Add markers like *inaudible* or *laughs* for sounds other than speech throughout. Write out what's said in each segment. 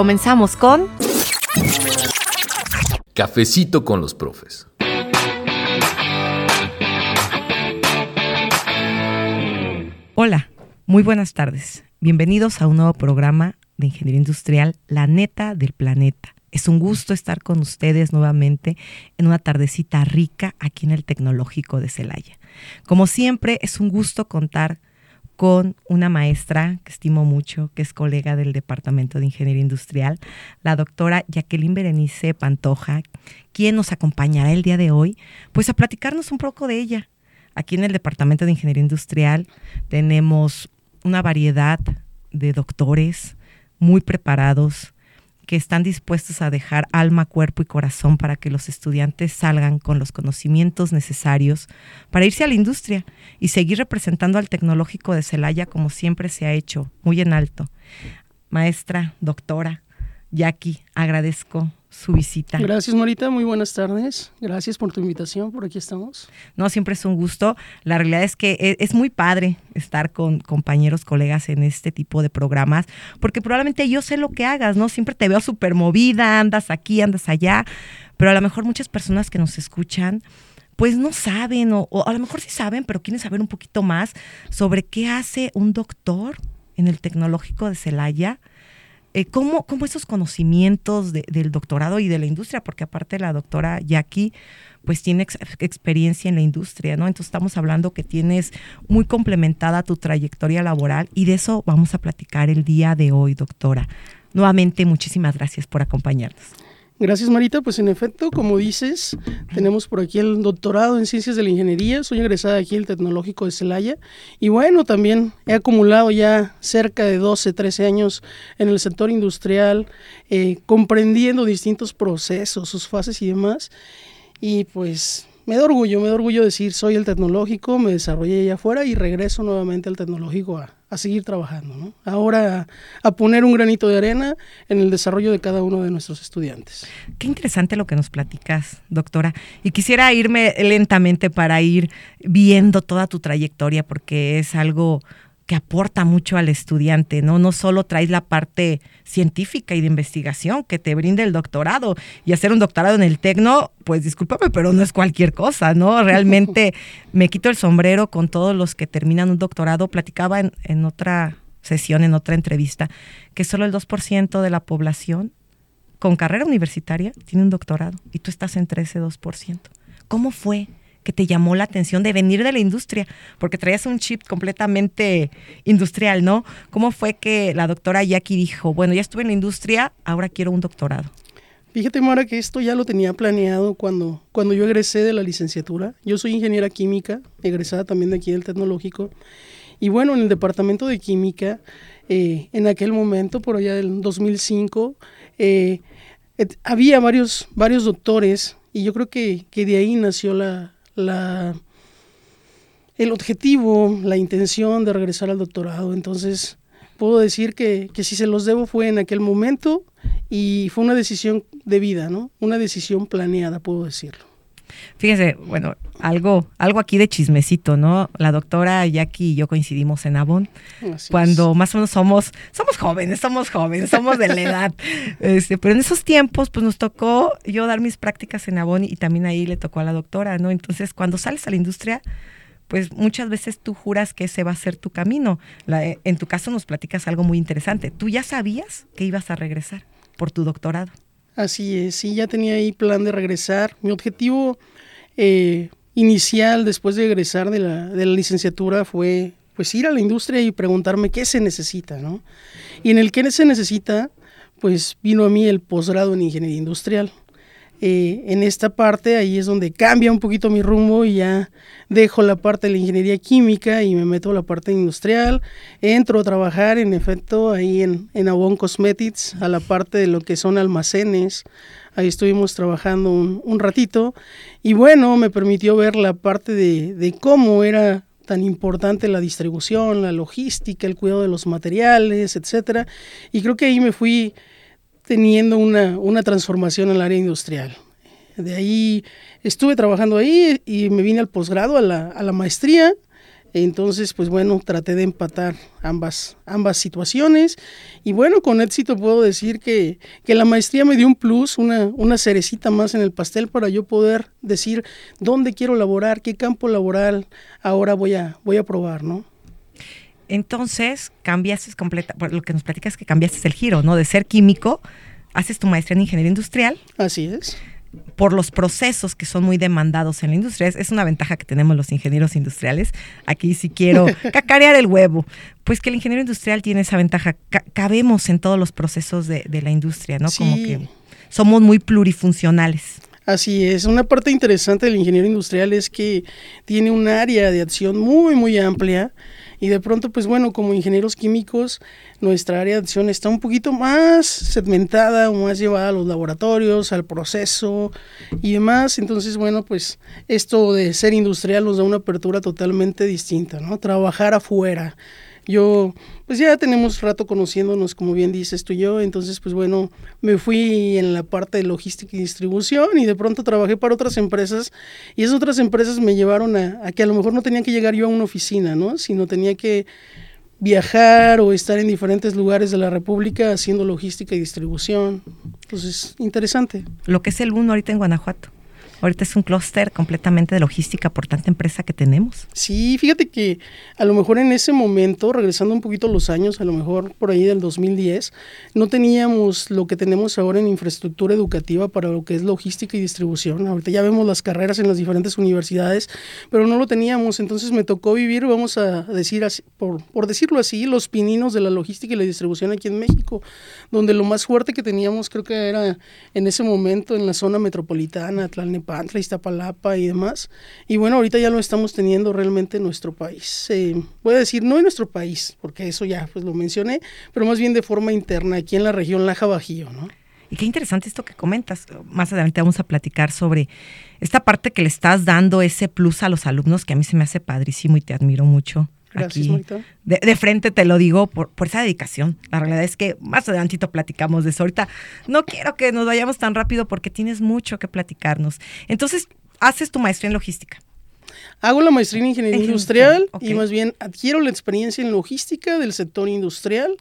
Comenzamos con Cafecito con los profes. Hola, muy buenas tardes. Bienvenidos a un nuevo programa de Ingeniería Industrial, La Neta del Planeta. Es un gusto estar con ustedes nuevamente en una tardecita rica aquí en el Tecnológico de Celaya. Como siempre, es un gusto contar con una maestra que estimo mucho, que es colega del Departamento de Ingeniería Industrial, la doctora Jacqueline Berenice Pantoja, quien nos acompañará el día de hoy, pues a platicarnos un poco de ella. Aquí en el Departamento de Ingeniería Industrial tenemos una variedad de doctores muy preparados que están dispuestos a dejar alma, cuerpo y corazón para que los estudiantes salgan con los conocimientos necesarios para irse a la industria y seguir representando al tecnológico de Celaya como siempre se ha hecho, muy en alto. Maestra, doctora, Jackie, agradezco su visita. Gracias, Marita. Muy buenas tardes. Gracias por tu invitación. Por aquí estamos. No, siempre es un gusto. La realidad es que e- es muy padre estar con compañeros, colegas en este tipo de programas, porque probablemente yo sé lo que hagas, ¿no? Siempre te veo súper movida, andas aquí, andas allá, pero a lo mejor muchas personas que nos escuchan pues no saben, o, o a lo mejor sí saben, pero quieren saber un poquito más sobre qué hace un doctor en el tecnológico de Celaya, eh, cómo, cómo esos conocimientos de- del doctorado y de la industria, porque aparte la doctora Jackie pues tiene ex- experiencia en la industria, ¿no? Entonces estamos hablando que tienes muy complementada tu trayectoria laboral y de eso vamos a platicar el día de hoy, doctora. Nuevamente, muchísimas gracias por acompañarnos. Gracias, Marita. Pues en efecto, como dices, tenemos por aquí el doctorado en Ciencias de la Ingeniería. Soy egresada aquí del Tecnológico de Celaya. Y bueno, también he acumulado ya cerca de 12, 13 años en el sector industrial, eh, comprendiendo distintos procesos, sus fases y demás. Y pues me da orgullo, me da orgullo decir, soy el tecnológico, me desarrollé allá afuera y regreso nuevamente al tecnológico a, a seguir trabajando, ¿no? Ahora a, poner un granito de arena en el desarrollo de cada uno de nuestros estudiantes. Qué interesante lo que nos platicas, doctora. Y quisiera irme lentamente para ir viendo toda tu trayectoria, porque es algo que aporta mucho al estudiante, ¿no? No solo traes la parte científica y de investigación que te brinda el doctorado. Y hacer un doctorado en el Tecno, pues discúlpame, pero no es cualquier cosa, ¿no? *laughs* Realmente me quito el sombrero con todos los que terminan un doctorado. Platicaba en, en otra sesión, en otra entrevista, que solo el 2% de la población con carrera universitaria tiene un doctorado y tú estás entre ese 2%. ¿Cómo fue te llamó la atención de venir de la industria? Porque traías un chip completamente industrial, ¿no? ¿Cómo fue que la doctora Jackie dijo, bueno, ya estuve en la industria, ahora quiero un doctorado? Fíjate, Mara, que esto ya lo tenía planeado cuando, cuando yo egresé de la licenciatura. Yo soy ingeniera química, egresada también de aquí del tecnológico. Y bueno, en el departamento de química, eh, en aquel momento, por allá del 2005, eh, había varios, varios doctores y yo creo que, que de ahí nació la, la, el objetivo, la intención de regresar al doctorado. Entonces, puedo decir que, que si se los debo fue en aquel momento y fue una decisión de vida, ¿no? Una decisión planeada, puedo decirlo. Fíjese, bueno, algo, algo aquí de chismecito, ¿no? La doctora Jackie y yo coincidimos en Avon Así cuando más o menos somos, somos jóvenes, somos jóvenes, somos de la edad. *laughs* Este, pero en esos tiempos, pues nos tocó yo dar mis prácticas en Avon y también ahí le tocó a la doctora, ¿no? Entonces, cuando sales a la industria, pues muchas veces tú juras que ese va a ser tu camino. La- en tu caso nos platicas algo muy interesante. Tú ya sabías que ibas a regresar por tu doctorado. Así es, sí, ya tenía ahí plan de regresar. Mi objetivo eh, inicial después de egresar de la, de la licenciatura fue pues ir a la industria y preguntarme qué se necesita, ¿no? Y en el qué se necesita, pues vino a mí el posgrado en ingeniería industrial. Eh, en esta parte, ahí es donde cambia un poquito mi rumbo y ya dejo la parte de la ingeniería química y me meto a la parte industrial. Entro a trabajar, en efecto, ahí en, en Avon Cosmetics, a la parte de lo que son almacenes. Ahí estuvimos trabajando un, un ratito y bueno, me permitió ver la parte de, de cómo era tan importante la distribución, la logística, el cuidado de los materiales, etcétera. Y creo que ahí me fui teniendo una, una transformación en el área industrial. De ahí estuve trabajando ahí y me vine al posgrado, a la, a la maestría. Entonces, pues bueno, traté de empatar ambas, ambas situaciones. Y bueno, con éxito puedo decir que, que, la maestría me dio un plus, una, una cerecita más en el pastel para yo poder decir dónde quiero laborar, qué campo laboral ahora voy a, voy a probar, ¿no? Entonces, cambiaste completa, lo que nos platicas es que cambiaste el giro, ¿no? De ser químico, haces tu maestría en ingeniería industrial. Así es. Por los procesos que son muy demandados en la industria. Es una ventaja que tenemos los ingenieros industriales. Aquí si quiero *laughs* cacarear el huevo. Pues que el ingeniero industrial tiene esa ventaja. cabemos en todos los procesos de, de la industria, ¿no? Sí. Como que somos muy plurifuncionales. Así es, una parte interesante del ingeniero industrial es que tiene un área de acción muy, muy amplia y de pronto, pues bueno, como ingenieros químicos, nuestra área de acción está un poquito más segmentada o más llevada a los laboratorios, al proceso y demás. Entonces, bueno, pues esto de ser industrial nos da una apertura totalmente distinta, ¿no? Trabajar afuera. Yo, pues ya tenemos rato conociéndonos, como bien dices tú y yo, entonces, pues bueno, me fui en la parte de logística y distribución y de pronto trabajé para otras empresas y esas otras empresas me llevaron a, a que a lo mejor no tenía que llegar yo a una oficina, ¿no? Sino tenía que viajar o estar en diferentes lugares de la República haciendo logística y distribución. Entonces, interesante. Lo que es el uno ahorita en Guanajuato. Ahorita es un clúster completamente de logística por tanta empresa que tenemos. Sí, fíjate que a lo mejor en ese momento, regresando un poquito los años, a lo mejor por ahí del 2010, no teníamos lo que tenemos ahora en infraestructura educativa para lo que es logística y distribución. Ahorita ya vemos las carreras en las diferentes universidades, pero no lo teníamos. Entonces me tocó vivir, vamos a decir así, por, decirlo así, los pininos de la logística y la distribución aquí en México, donde lo más fuerte que teníamos creo que era en ese momento en la zona metropolitana, Tlalnepantla, Iztapalapa y demás. Y bueno, ahorita ya lo estamos teniendo realmente en nuestro país. Eh, voy a decir, no en nuestro país, porque eso ya pues lo mencioné, pero más bien de forma interna, aquí en la región Laja Bajío, ¿no? Y qué interesante esto que comentas. Más adelante vamos a platicar sobre esta parte que le estás dando ese plus a los alumnos, que a mí se me hace padrísimo y te admiro mucho. Gracias, Aquí, de, de, frente te lo digo por, por, esa dedicación. La realidad es que más adelantito platicamos de eso. Ahorita no quiero que nos vayamos tan rápido porque tienes mucho que platicarnos. Entonces, haces tu maestría en logística. Hago la maestría en ingeniería industrial okay. y más bien adquiero la experiencia en logística del sector industrial.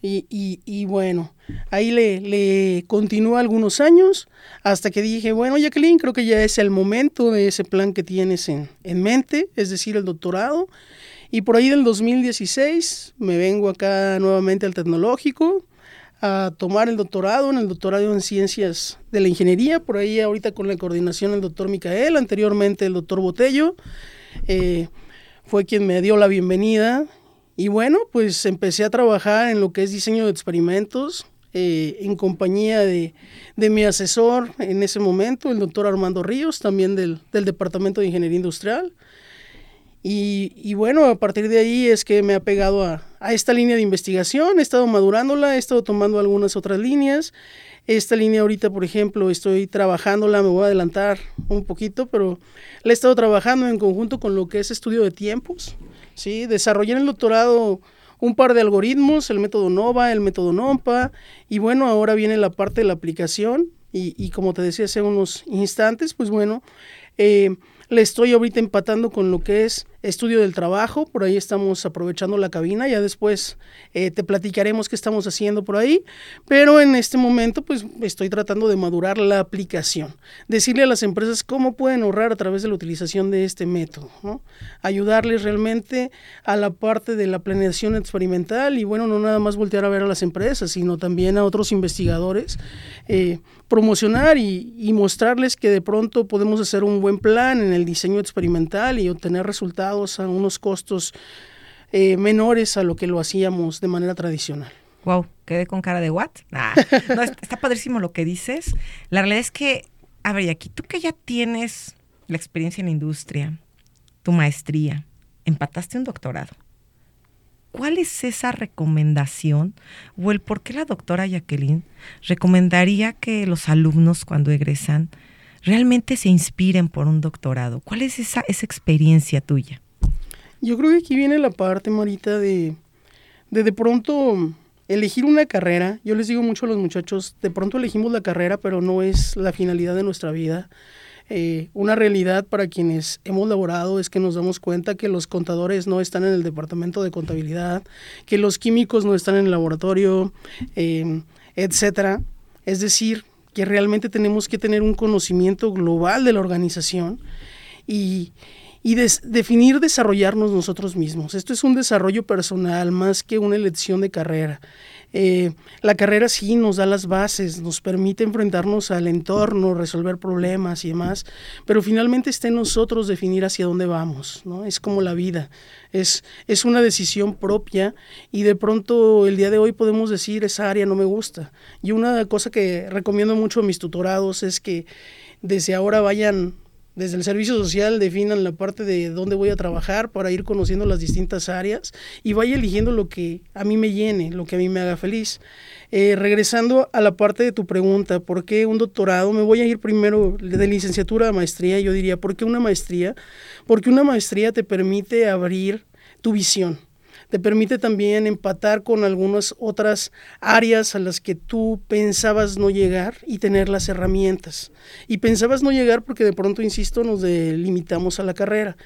Y, y, y, bueno, ahí le, le continúo algunos años hasta que dije, bueno, Jacqueline, creo que ya es el momento de ese plan que tienes en, en mente, es decir, el doctorado. Y por ahí del 2016 me vengo acá nuevamente al tecnológico a tomar el doctorado, en el doctorado en ciencias de la ingeniería, por ahí ahorita con la coordinación del doctor Micael, anteriormente el doctor Botello, eh, fue quien me dio la bienvenida. Y bueno, pues empecé a trabajar en lo que es diseño de experimentos, eh, en compañía de, de, mi asesor en ese momento, el doctor Armando Ríos, también del, del Departamento de Ingeniería Industrial. Y, y, bueno, a partir de ahí es que me ha pegado a, a, esta línea de investigación, he estado madurándola, he estado tomando algunas otras líneas. Esta línea ahorita, por ejemplo, estoy trabajándola, me voy a adelantar un poquito, pero la he estado trabajando en conjunto con lo que es estudio de tiempos. ¿sí? Desarrollé en el doctorado un par de algoritmos, el método NOVA, el método NOMPA, y bueno, ahora viene la parte de la aplicación, y, como te decía hace unos instantes, pues bueno, eh, le estoy ahorita empatando con lo que es estudio del trabajo, por ahí estamos aprovechando la cabina, ya después eh, te platicaremos qué estamos haciendo por ahí, pero en este momento pues estoy tratando de madurar la aplicación, decirle a las empresas cómo pueden ahorrar a través de la utilización de este método, ayudarles realmente a la parte de la planeación experimental y bueno, no nada más voltear a ver a las empresas, sino también a otros investigadores, eh, promocionar y mostrarles que de pronto podemos hacer un buen plan en el diseño experimental y obtener resultados a unos costos eh, menores a lo que lo hacíamos de manera tradicional. Wow, quedé con cara de what? Nah, *laughs* no, está padrísimo lo que dices. La realidad es que A ver, y aquí tú que ya tienes la experiencia en la industria, tu maestría, empataste un doctorado. ¿Cuál es esa recomendación o el por qué la doctora Jacqueline recomendaría que los alumnos cuando egresan realmente se inspiren por un doctorado? ¿Cuál es esa, esa experiencia tuya? Yo creo que aquí viene la parte, Marita, de de, de pronto elegir una carrera. Yo les digo mucho a los muchachos, de pronto elegimos la carrera, pero no es la finalidad de nuestra vida. Eh, una realidad para quienes hemos laborado es que nos damos cuenta que los contadores no están en el departamento de contabilidad, que los químicos no están en el laboratorio, eh, etcétera. Es decir, que realmente tenemos que tener un conocimiento global de la organización y, y definir desarrollarnos nosotros mismos. Esto es un desarrollo personal más que una elección de carrera. Eh, la carrera sí nos da las bases, nos permite enfrentarnos al entorno, resolver problemas y demás, pero finalmente está en nosotros definir hacia dónde vamos, ¿no? Es como la vida, es, es una decisión propia y de pronto el día de hoy podemos decir esa área no me gusta. Y una cosa que recomiendo mucho a mis tutorados es que desde ahora vayan desde el servicio social definan la parte de dónde voy a trabajar para ir conociendo las distintas áreas y vaya eligiendo lo que a mí me llene, lo que a mí me haga feliz. Eh, regresando a la parte de tu pregunta, ¿por qué un doctorado? Me voy a ir primero de licenciatura a maestría. Yo diría, ¿por qué una maestría? Porque una maestría te permite abrir tu visión te permite también empatar con algunas otras áreas a las que tú pensabas no llegar y tener las herramientas. Y pensabas no llegar porque de pronto, insisto, nos delimitamos a la carrera.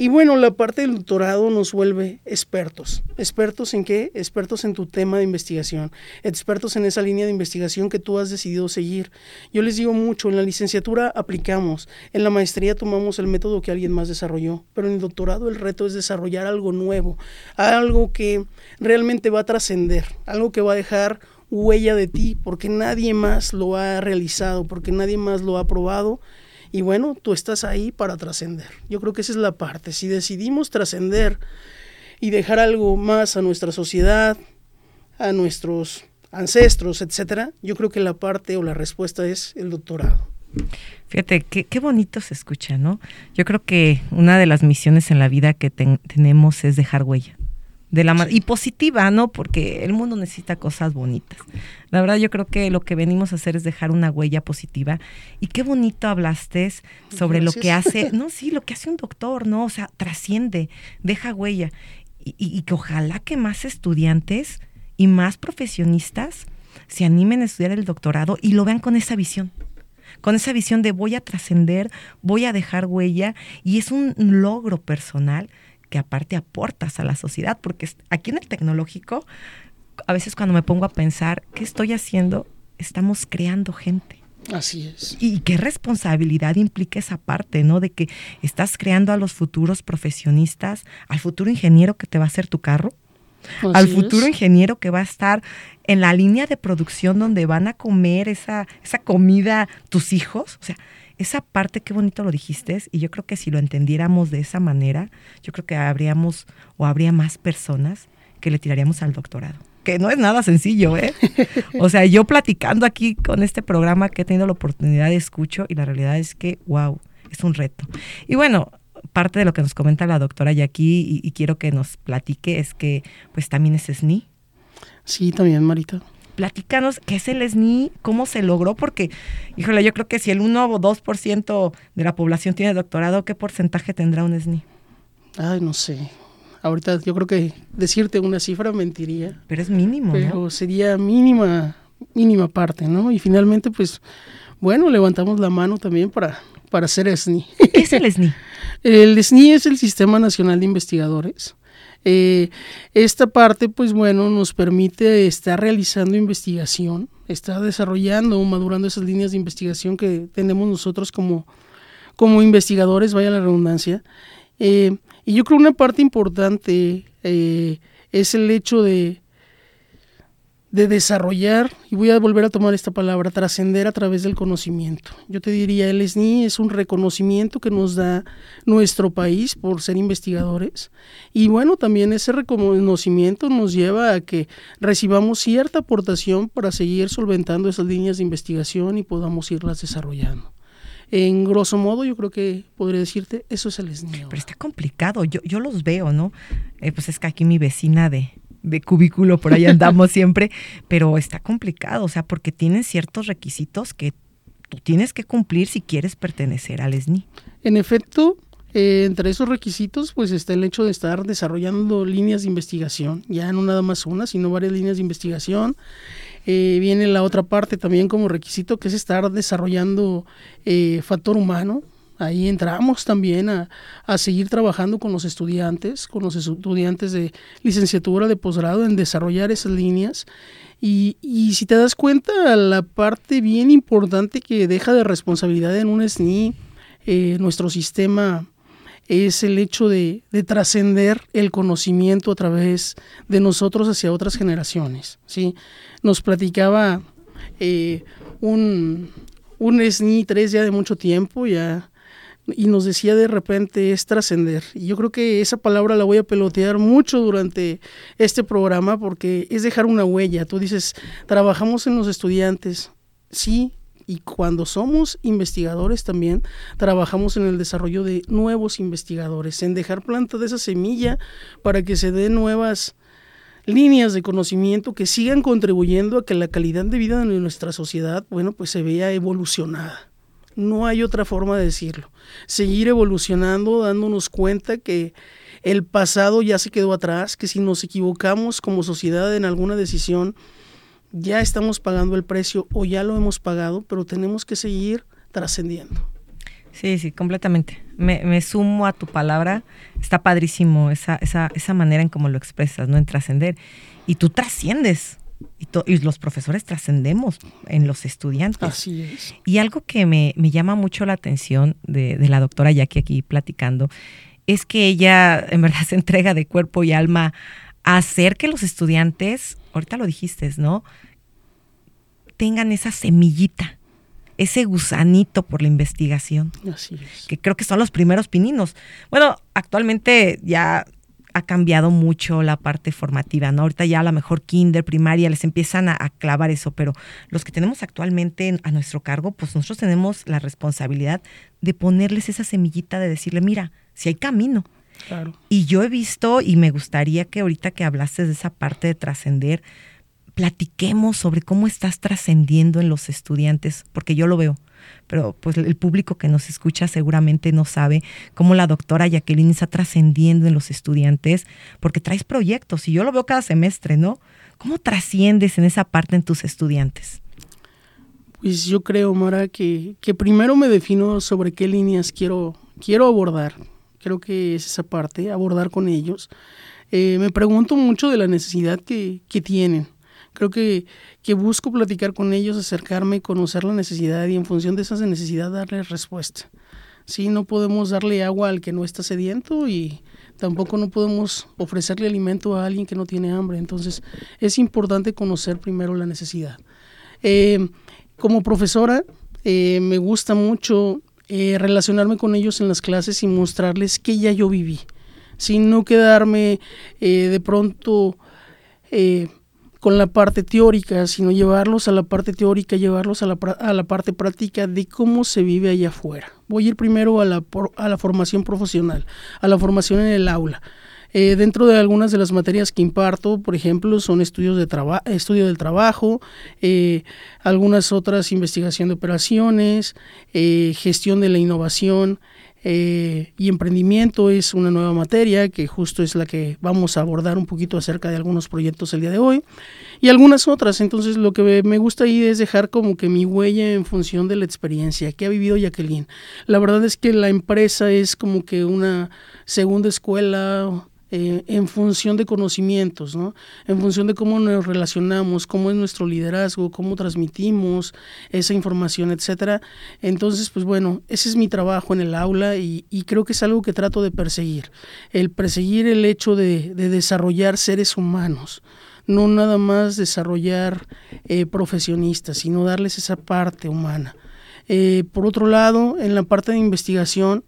Y bueno, la parte del doctorado nos vuelve expertos. ¿Expertos en qué? Expertos en tu tema de investigación, expertos en esa línea de investigación que tú has decidido seguir. Yo les digo mucho, en la licenciatura aplicamos, en la maestría tomamos el método que alguien más desarrolló, pero en el doctorado el reto es desarrollar algo nuevo, algo que realmente va a trascender, algo que va a dejar huella de ti, porque nadie más lo ha realizado, porque nadie más lo ha probado y bueno, tú estás ahí para trascender. Yo creo que esa es la parte. Si decidimos trascender y dejar algo más a nuestra sociedad, a nuestros ancestros, etcétera, yo creo que la parte o la respuesta es el doctorado. Fíjate, qué, qué bonito se escucha, ¿no? Yo creo que una de las misiones en la vida que tenemos es dejar huella de la y positiva, ¿no? Porque el mundo necesita cosas bonitas. La verdad yo creo que lo que venimos a hacer es dejar una huella positiva y qué bonito hablaste sobre lo que hace, no, *laughs* sí, lo que hace un doctor, ¿no? O sea, trasciende, deja huella y, y que ojalá que más estudiantes y más profesionistas se animen a estudiar el doctorado y lo vean con esa visión con esa visión de voy a trascender, voy a dejar huella y es un logro personal que aparte aportas a la sociedad, porque aquí en el tecnológico, a veces cuando me pongo a pensar, ¿qué estoy haciendo? Estamos creando gente. Así es. Y qué responsabilidad implica esa parte, ¿no? De que estás creando a los futuros profesionistas, al futuro ingeniero que te va a hacer tu carro, al futuro ingeniero que va a estar en la línea de producción donde van a comer esa, esa comida tus hijos. O sea, esa parte, qué bonito lo dijiste, y yo creo que si lo entendiéramos de esa manera, yo creo que habríamos o habría más personas que le tiraríamos al doctorado. Que no es nada sencillo, ¿eh? *laughs* O sea, yo platicando aquí con este programa que he tenido la oportunidad de escucho y la realidad es que, wow, es un reto. Y bueno, parte de lo que nos comenta la doctora Jackie y, y quiero que nos platique es que pues también es SNI. Sí, también, Marita platícanos qué es el SNI, cómo se logró, porque, híjole, yo creo que si el 1 o 2% de la población tiene doctorado, ¿qué porcentaje tendrá un SNI? Ay, no sé. Ahorita yo creo que decirte una cifra mentiría. Pero es mínimo, Pero sería mínima, mínima parte, ¿no? Y finalmente, pues, bueno, levantamos la mano también para, para hacer SNI. ¿Qué es el SNI? *laughs* el SNI es el Sistema Nacional de Investigadores. Eh, esta parte, pues bueno, nos permite estar realizando investigación, estar desarrollando o madurando esas líneas de investigación que tenemos nosotros como, como investigadores, vaya la redundancia. Eh, y yo creo una parte importante eh, es el hecho de de desarrollar, y voy a volver a tomar esta palabra, trascender a través del conocimiento. Yo te diría, el SNI es un reconocimiento que nos da nuestro país por ser investigadores, y bueno, también ese reconocimiento nos lleva a que recibamos cierta aportación para seguir solventando esas líneas de investigación y podamos irlas desarrollando. En grosso modo, yo creo que podría decirte, eso es el SNI. Pero está complicado, yo, yo los veo, ¿no? Eh, pues es que aquí mi vecina de, de cubículo, por ahí andamos *laughs* siempre, pero está complicado, o sea, porque tienen ciertos requisitos que tú tienes que cumplir si quieres pertenecer al SNI. En efecto, eh, entre esos requisitos, pues está el hecho de estar desarrollando líneas de investigación, ya no nada más una, sino varias líneas de investigación. Eh, viene la otra parte también como requisito, que es estar desarrollando eh, factor humano. Ahí entramos también a, a, seguir trabajando con los estudiantes, con los estudiantes de licenciatura, de posgrado, en desarrollar esas líneas. Y, y, si te das cuenta, la parte bien importante que deja de responsabilidad en un SNI, eh, nuestro sistema es el hecho de, de trascender el conocimiento a través de nosotros hacia otras generaciones. ¿sí? Nos platicaba eh, un, un SNI 3 ya de mucho tiempo, ya, y nos decía de repente es trascender. Y yo creo que esa palabra la voy a pelotear mucho durante este programa porque es dejar una huella. Tú dices, trabajamos en los estudiantes. Sí, y cuando somos investigadores también trabajamos en el desarrollo de nuevos investigadores, en dejar plantada esa semilla para que se den nuevas líneas de conocimiento que sigan contribuyendo a que la calidad de vida de nuestra sociedad, bueno, pues se vea evolucionada. No hay otra forma de decirlo. Seguir evolucionando, dándonos cuenta que el pasado ya se quedó atrás, que si nos equivocamos como sociedad en alguna decisión, ya estamos pagando el precio o ya lo hemos pagado, pero tenemos que seguir trascendiendo. Sí, sí, completamente. Me, sumo a tu palabra. Está padrísimo esa, esa, esa manera en cómo lo expresas, ¿no? En trascender. Y tú trasciendes. Y, y, los profesores trascendemos en los estudiantes. Así es. Y algo que me, me llama mucho la atención de, de, la doctora Jackie aquí platicando es que ella *laughs* en verdad se entrega de cuerpo y alma a hacer que los estudiantes, ahorita lo dijiste, ¿no? Tengan esa semillita, ese gusanito por la investigación. Así es. Que creo que son los primeros pininos. Bueno, actualmente ya ha cambiado mucho la parte formativa, ¿no? Ahorita ya a lo mejor kinder, primaria, les empiezan a, a, clavar eso, pero los que tenemos actualmente a nuestro cargo, pues nosotros tenemos la responsabilidad de ponerles esa semillita de decirle, mira, si hay camino. Claro. Y yo he visto, y me gustaría que ahorita que hablaste de esa parte de trascender, platiquemos sobre cómo estás trascendiendo en los estudiantes, porque yo lo veo pero pues el público que nos escucha seguramente no sabe cómo la doctora Jacqueline está trascendiendo en los estudiantes, porque traes proyectos y yo lo veo cada semestre, ¿no? ¿Cómo trasciendes en esa parte en tus estudiantes? Pues yo creo, Mara, que, que primero me defino sobre qué líneas quiero, quiero abordar. Creo que es esa parte, abordar con ellos. Eh, me pregunto mucho de la necesidad que, que tienen creo que, que busco platicar con ellos, acercarme, conocer la necesidad y en función de esa necesidad darles respuesta. Sí, no podemos darle agua al que no está sediento y tampoco no podemos ofrecerle alimento a alguien que no tiene hambre. Entonces es importante conocer primero la necesidad. Eh, como profesora, eh, me gusta mucho eh, relacionarme con ellos en las clases y mostrarles que ya yo viví, sin no quedarme de pronto con la parte teórica, sino llevarlos a la parte teórica, llevarlos a la, a la parte práctica de cómo se vive allá afuera. Voy a ir primero a la, a la formación profesional, a la formación en el aula. Eh, dentro de algunas de las materias que imparto, por ejemplo, son estudios de estudio del trabajo, eh, algunas otras investigación de operaciones, eh, gestión de la innovación, eh, y emprendimiento es una nueva materia que justo es la que vamos a abordar un poquito acerca de algunos proyectos el día de hoy y algunas otras. Entonces lo que me gusta ahí es dejar como que mi huella en función de la experiencia que ha vivido Jacqueline. La verdad es que la empresa es como que una segunda escuela eh, en función de conocimientos, ¿no? en función de cómo nos relacionamos, cómo es nuestro liderazgo, cómo transmitimos esa información, etcétera. Entonces, pues bueno, ese es mi trabajo en el aula y, creo que es algo que trato de perseguir, el perseguir el hecho de, de desarrollar seres humanos no nada más desarrollar eh, profesionistas, sino darles esa parte humana. Eh, por otro lado, en la parte de investigación,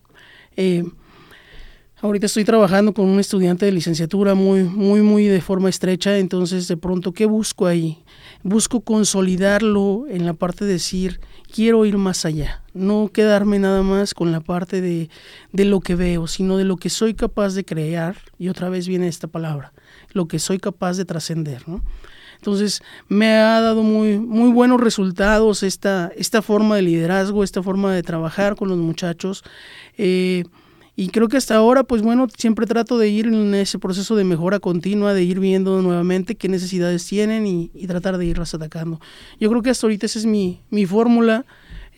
Ahorita estoy trabajando con un estudiante de licenciatura muy, muy, muy de forma estrecha, entonces de pronto, ¿qué busco ahí? Busco consolidarlo en la parte de decir, quiero ir más allá, no quedarme nada más con la parte de, de lo que veo, sino de lo que soy capaz de crear, y otra vez viene esta palabra, lo que soy capaz de trascender, ¿no? Entonces me ha dado muy, muy buenos resultados esta, esta forma de liderazgo, esta forma de trabajar con los muchachos. Eh, y creo que hasta ahora, pues bueno, siempre trato de ir en ese proceso de mejora continua, de ir viendo nuevamente qué necesidades tienen y, tratar de irlas atacando. Yo creo que hasta ahorita esa es mi, mi fórmula.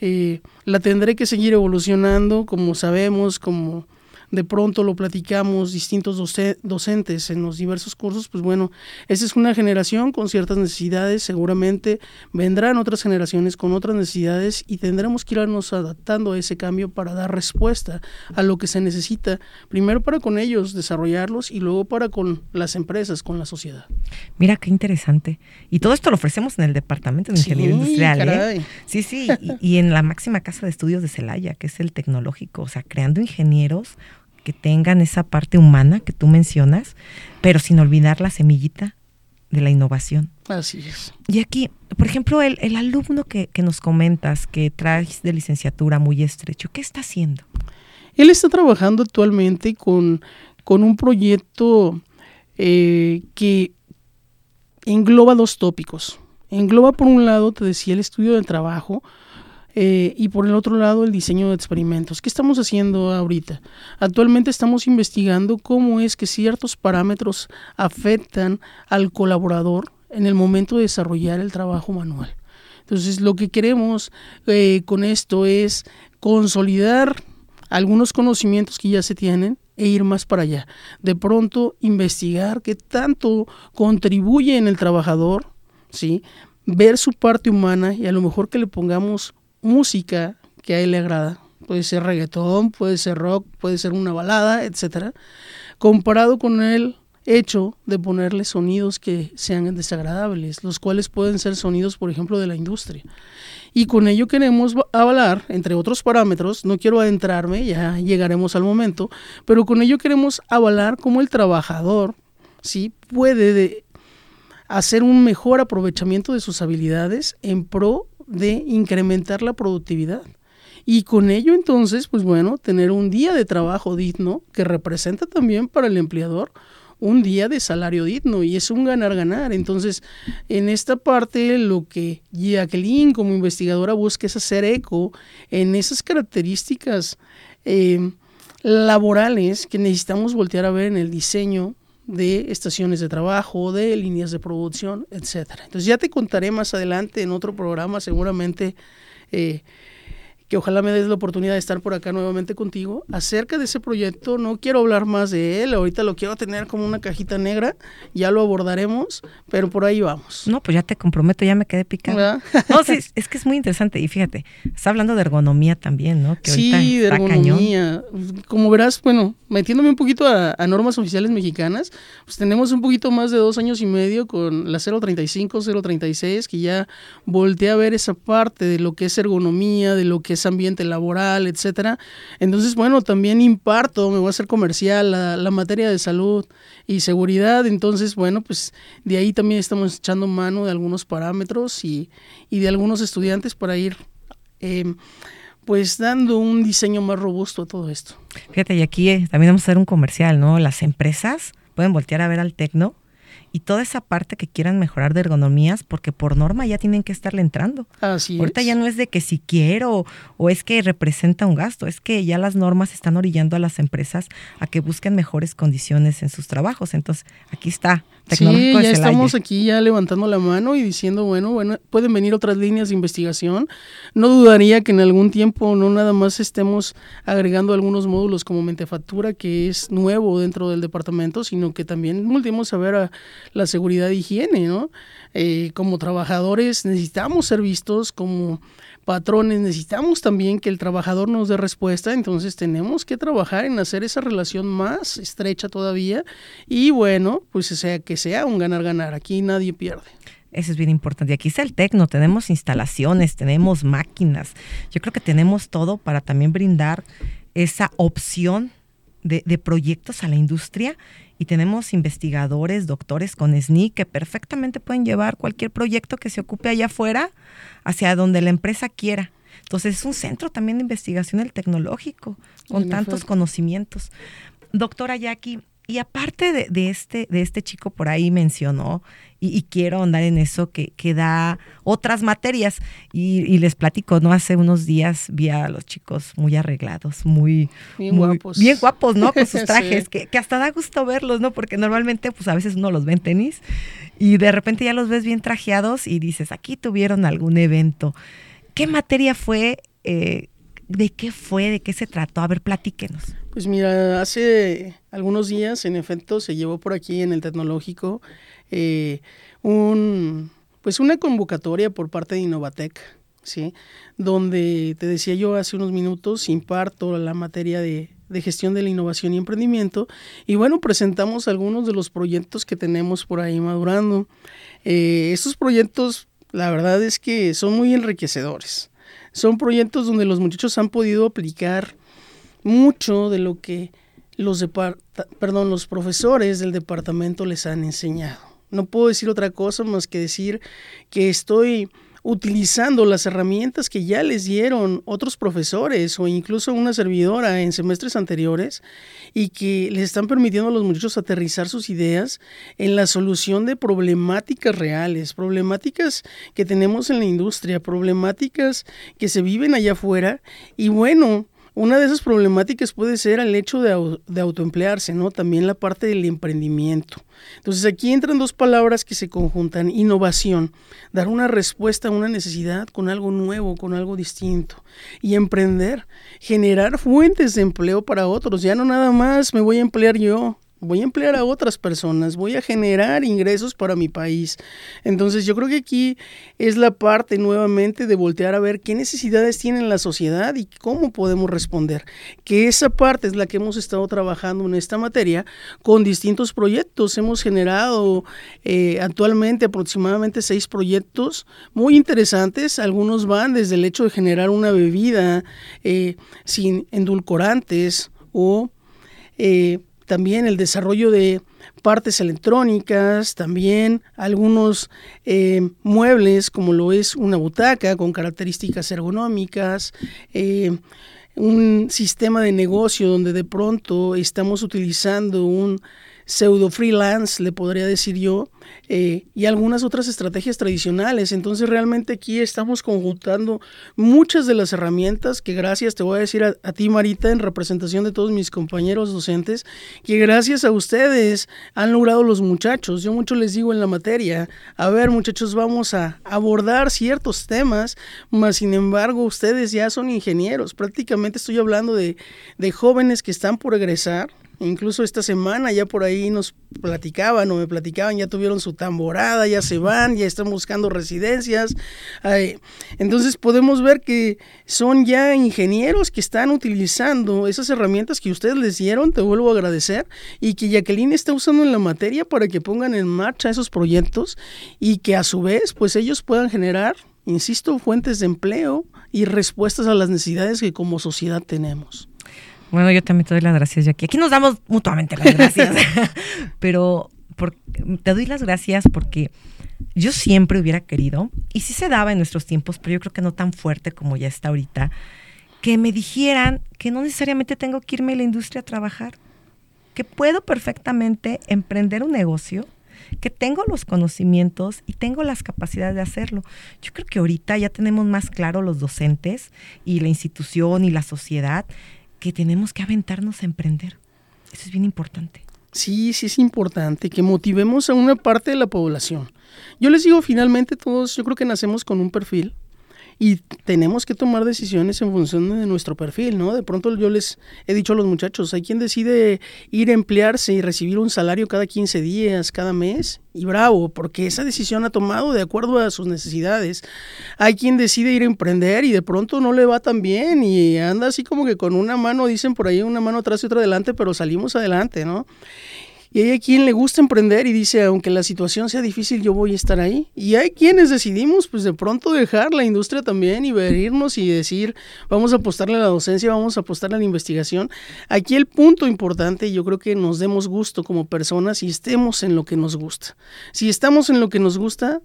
Eh, la tendré que seguir evolucionando, como sabemos, como de pronto lo platicamos distintos docentes en los diversos cursos, pues bueno, esa es una generación con ciertas necesidades, seguramente vendrán otras generaciones con otras necesidades y tendremos que irnos adaptando a ese cambio para dar respuesta a lo que se necesita, primero para con ellos desarrollarlos y luego para con las empresas, con la sociedad. Mira qué interesante. Y todo esto lo ofrecemos en el Departamento de Ingeniería Industrial. ¿eh? Sí, sí, y, y en la máxima casa de estudios de Celaya, que es el tecnológico, o sea, creando ingenieros que tengan esa parte humana que tú mencionas, pero sin olvidar la semillita de la innovación. Así es. Y aquí, por ejemplo, el, el alumno que, que, nos comentas, que traes de licenciatura muy estrecho, ¿qué está haciendo? Él está trabajando actualmente con, con un proyecto eh, que engloba dos tópicos. Engloba, por un lado, te decía, el estudio del trabajo, eh, y por el otro lado el diseño de experimentos. ¿Qué estamos haciendo ahorita? Actualmente estamos investigando cómo es que ciertos parámetros afectan al colaborador en el momento de desarrollar el trabajo manual. Entonces lo que queremos eh, con esto es consolidar algunos conocimientos que ya se tienen e ir más para allá. De pronto investigar qué tanto contribuye en el trabajador, ¿sí? ver su parte humana y a lo mejor que le pongamos música que a él le agrada. Puede ser reggaetón, puede ser rock, puede ser una balada, etcétera, comparado con el hecho de ponerle sonidos que sean desagradables, los cuales pueden ser sonidos, por ejemplo, de la industria. Y con ello queremos avalar, entre otros parámetros, no quiero adentrarme, ya llegaremos al momento, pero con ello queremos avalar cómo el trabajador ¿sí? puede hacer un mejor aprovechamiento de sus habilidades en pro de incrementar la productividad. Y con ello entonces, pues bueno, tener un día de trabajo digno que representa también para el empleador un día de salario digno y es un ganar-ganar. Entonces, en esta parte lo que Jacqueline como investigadora busca es hacer eco en esas características eh, laborales que necesitamos voltear a ver en el diseño de estaciones de trabajo, de líneas de producción, etcétera. Entonces ya te contaré más adelante en otro programa, seguramente eh, que ojalá me des la oportunidad de estar por acá nuevamente contigo, acerca de ese proyecto. No quiero hablar más de él, ahorita lo quiero tener como una cajita negra, ya lo abordaremos, pero por ahí vamos. No, pues ya te comprometo, ya me quedé picado. No, sí, es que es muy interesante y fíjate, está hablando de ergonomía también, ¿no? Que sí, de ergonomía. Como verás, bueno, metiéndome un poquito a, a, normas oficiales mexicanas, pues tenemos un poquito más de dos años y medio con la 035, 036, que ya volteé a ver esa parte de lo que es ergonomía, de lo que es ambiente laboral, etcétera. Entonces, bueno, también imparto, me voy a hacer comercial, la, materia de salud y seguridad. Entonces, bueno, pues de ahí también estamos echando mano de algunos parámetros y, de algunos estudiantes para ir em, pues dando un diseño más robusto a todo esto. Fíjate, y aquí eh, también vamos a hacer un comercial, ¿no? Las empresas pueden voltear a ver al tecno y toda esa parte que quieran mejorar de ergonomías, porque por norma ya tienen que estarle entrando. Así Ahorita ya no es de que si quiero o es que representa un gasto, es que ya las normas están orillando a las empresas a que busquen mejores condiciones en sus trabajos. Entonces, aquí está. Tecnológico sí, ya estamos aquí ya levantando la mano y diciendo, bueno, bueno, pueden venir otras líneas de investigación. No dudaría que en algún tiempo no nada más estemos agregando algunos módulos como Mentefactura, que es nuevo dentro del departamento, sino que también volvemos a ver a la seguridad e higiene, ¿no? Eh, como trabajadores necesitamos ser vistos como patrones, necesitamos también que el trabajador nos dé respuesta, entonces tenemos que trabajar en hacer esa relación más estrecha todavía y bueno, pues sea que sea un ganar-ganar, aquí nadie pierde. Eso es bien importante. Y aquí está el tecno, tenemos instalaciones, tenemos máquinas. Yo creo que tenemos todo para también brindar esa opción de, de proyectos a la industria y tenemos investigadores, doctores con SNI que perfectamente pueden llevar cualquier proyecto que se ocupe allá afuera hacia donde la empresa quiera. Entonces es un centro también de investigación el tecnológico, con tantos conocimientos. Doctora Jackie, y aparte de, este, de este chico por ahí mencionó, y, quiero andar en eso, que, que da otras materias. Y, les platico, ¿no? Hace unos días vi a los chicos muy arreglados, muy, bien guapos. Bien guapos, ¿no? Con *laughs* sus trajes, que, que, hasta da gusto verlos, ¿no? Porque normalmente, pues a veces uno los ve en tenis y de repente ya los ves bien trajeados y dices, aquí tuvieron algún evento. ¿Qué materia fue? Eh, ¿De qué fue? ¿De qué se trató? A ver, platíquenos. Pues mira, hace algunos días, en efecto, se llevó por aquí en el tecnológico eh, un, pues una convocatoria por parte de Innovatec, ¿sí? donde te decía yo hace unos minutos, imparto la materia de, gestión de la innovación y emprendimiento. Y bueno, presentamos algunos de los proyectos que tenemos por ahí madurando. Eh, estos proyectos, la verdad es que son muy enriquecedores. Son proyectos donde los muchachos han podido aplicar mucho de lo que los, perdón, los profesores del departamento les han enseñado. No puedo decir otra cosa más que decir que estoy utilizando las herramientas que ya les dieron otros profesores o incluso una servidora en semestres anteriores y que les están permitiendo a los muchachos aterrizar sus ideas en la solución de problemáticas reales, problemáticas que tenemos en la industria, problemáticas que se viven allá afuera. Y bueno, una de esas problemáticas puede ser el hecho de, autoemplearse, ¿no? También la parte del emprendimiento. Entonces aquí entran dos palabras que se conjuntan, innovación, dar una respuesta a una necesidad con algo nuevo, con algo distinto. Y emprender, generar fuentes de empleo para otros. Ya no nada más me voy a emplear yo, voy a emplear a otras personas, voy a generar ingresos para mi país. Entonces yo creo que aquí es la parte nuevamente de voltear a ver qué necesidades tiene la sociedad y cómo podemos responder. Que esa parte es la que hemos estado trabajando en esta materia con distintos proyectos. Hemos generado eh, actualmente aproximadamente seis proyectos muy interesantes. Algunos van desde el hecho de generar una bebida eh, sin endulcorantes o... Eh, también el desarrollo de partes electrónicas, también algunos eh, muebles como lo es una butaca con características ergonómicas, eh, un sistema de negocio donde de pronto estamos utilizando un pseudo freelance, le podría decir yo, eh, y algunas otras estrategias tradicionales. Entonces realmente aquí estamos conjuntando muchas de las herramientas que gracias, te voy a decir a, ti Marita, en representación de todos mis compañeros docentes, que gracias a ustedes han logrado los muchachos. Yo mucho les digo en la materia, a ver muchachos, vamos a abordar ciertos temas, mas sin embargo ustedes ya son ingenieros. Prácticamente estoy hablando de, de jóvenes que están por egresar Incluso esta semana ya por ahí nos platicaban o me platicaban, ya tuvieron su tamborada, ya se van, ya están buscando residencias. entonces podemos ver que son ya ingenieros que están utilizando esas herramientas que ustedes les dieron, te vuelvo a agradecer, y que Jacqueline está usando en la materia para que pongan en marcha esos proyectos y que a su vez pues ellos puedan generar, insisto, fuentes de empleo y respuestas a las necesidades que como sociedad tenemos. Bueno, yo también te doy las gracias, Jackie. Aquí nos damos mutuamente las gracias. *laughs* Pero te doy las gracias porque yo siempre hubiera querido, y sí se daba en nuestros tiempos, pero yo creo que no tan fuerte como ya está ahorita, que me dijeran que no necesariamente tengo que irme a la industria a trabajar, que puedo perfectamente emprender un negocio, que tengo los conocimientos y tengo las capacidades de hacerlo. Yo creo que ahorita ya tenemos más claro los docentes y la institución y la sociedad que tenemos que aventarnos a emprender. Eso es bien importante. Sí, sí es importante que motivemos a una parte de la población. Yo les digo, finalmente todos, yo creo que nacemos con un perfil y tenemos que tomar decisiones en función de nuestro perfil, ¿no? De pronto yo les he dicho a los muchachos, hay quien decide ir a emplearse y recibir un salario cada 15 días, cada mes, y bravo, porque esa decisión ha tomado de acuerdo a sus necesidades. Hay quien decide ir a emprender y de pronto no le va tan bien y anda así como que con una mano, dicen por ahí, una mano atrás y otra adelante, pero salimos adelante, ¿no? Y hay quien le gusta emprender y dice, aunque la situación sea difícil, yo voy a estar ahí. Y hay quienes decidimos, pues de pronto dejar la industria también y venirnos y decir, vamos a apostarle a la docencia, vamos a apostarle a la investigación. Aquí el punto importante, yo creo que nos demos gusto como personas y estemos en lo que nos gusta. Si estamos en lo que nos gusta,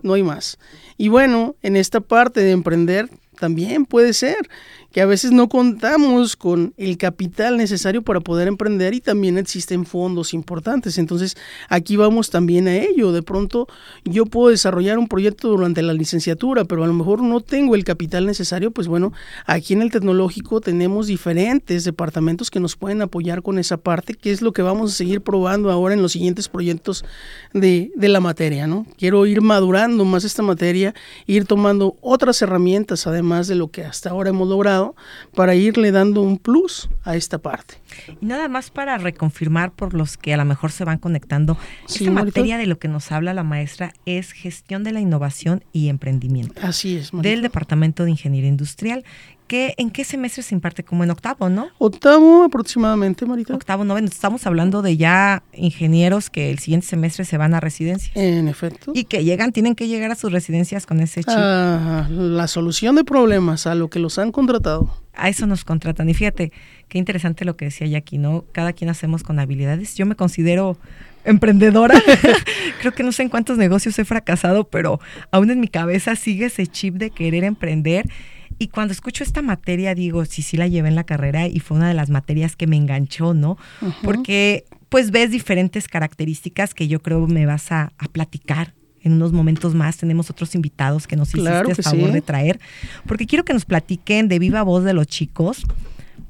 no hay más. Y bueno, en esta parte de emprender, también puede ser que a veces no contamos con el capital necesario para poder emprender y también existen fondos importantes. Entonces, aquí vamos también a ello. De pronto, yo puedo desarrollar un proyecto durante la licenciatura, pero a lo mejor no tengo el capital necesario. Pues bueno, aquí en el tecnológico tenemos diferentes departamentos que nos pueden apoyar con esa parte, que es lo que vamos a seguir probando ahora en los siguientes proyectos de, de la materia. ¿no? Quiero ir madurando más esta materia, ir tomando otras herramientas, además de lo que hasta ahora hemos logrado para irle dando un plus a esta parte. Y nada más para reconfirmar por los que a lo mejor se van conectando, esta materia de lo que nos habla la maestra es gestión de la innovación y emprendimiento. Así es, Del Departamento de Ingeniería Industrial. ¿Qué, ¿En qué semestre se imparte? Como en octavo, ¿no? Octavo aproximadamente, Marita. Octavo, noveno. Estamos hablando de ya ingenieros que el siguiente semestre se van a residencia. En efecto. Y que llegan, tienen que llegar a sus residencias con ese chip. Ah, la solución de problemas a lo que los han contratado. A eso nos contratan. Y fíjate, qué interesante lo que decía Jackie, ¿no? Cada quien hacemos con habilidades. Yo me considero emprendedora. *laughs* Creo que no sé en cuántos negocios he fracasado, pero aún en mi cabeza sigue ese chip de querer emprender y cuando escucho esta materia, digo, sí, sí la llevé en la carrera y fue una de las materias que me enganchó, ¿no? Porque pues ves diferentes características que yo creo me vas a, platicar en unos momentos más. Tenemos otros invitados que nos hiciste el favor de traer, porque quiero que nos platiquen de viva voz de los chicos,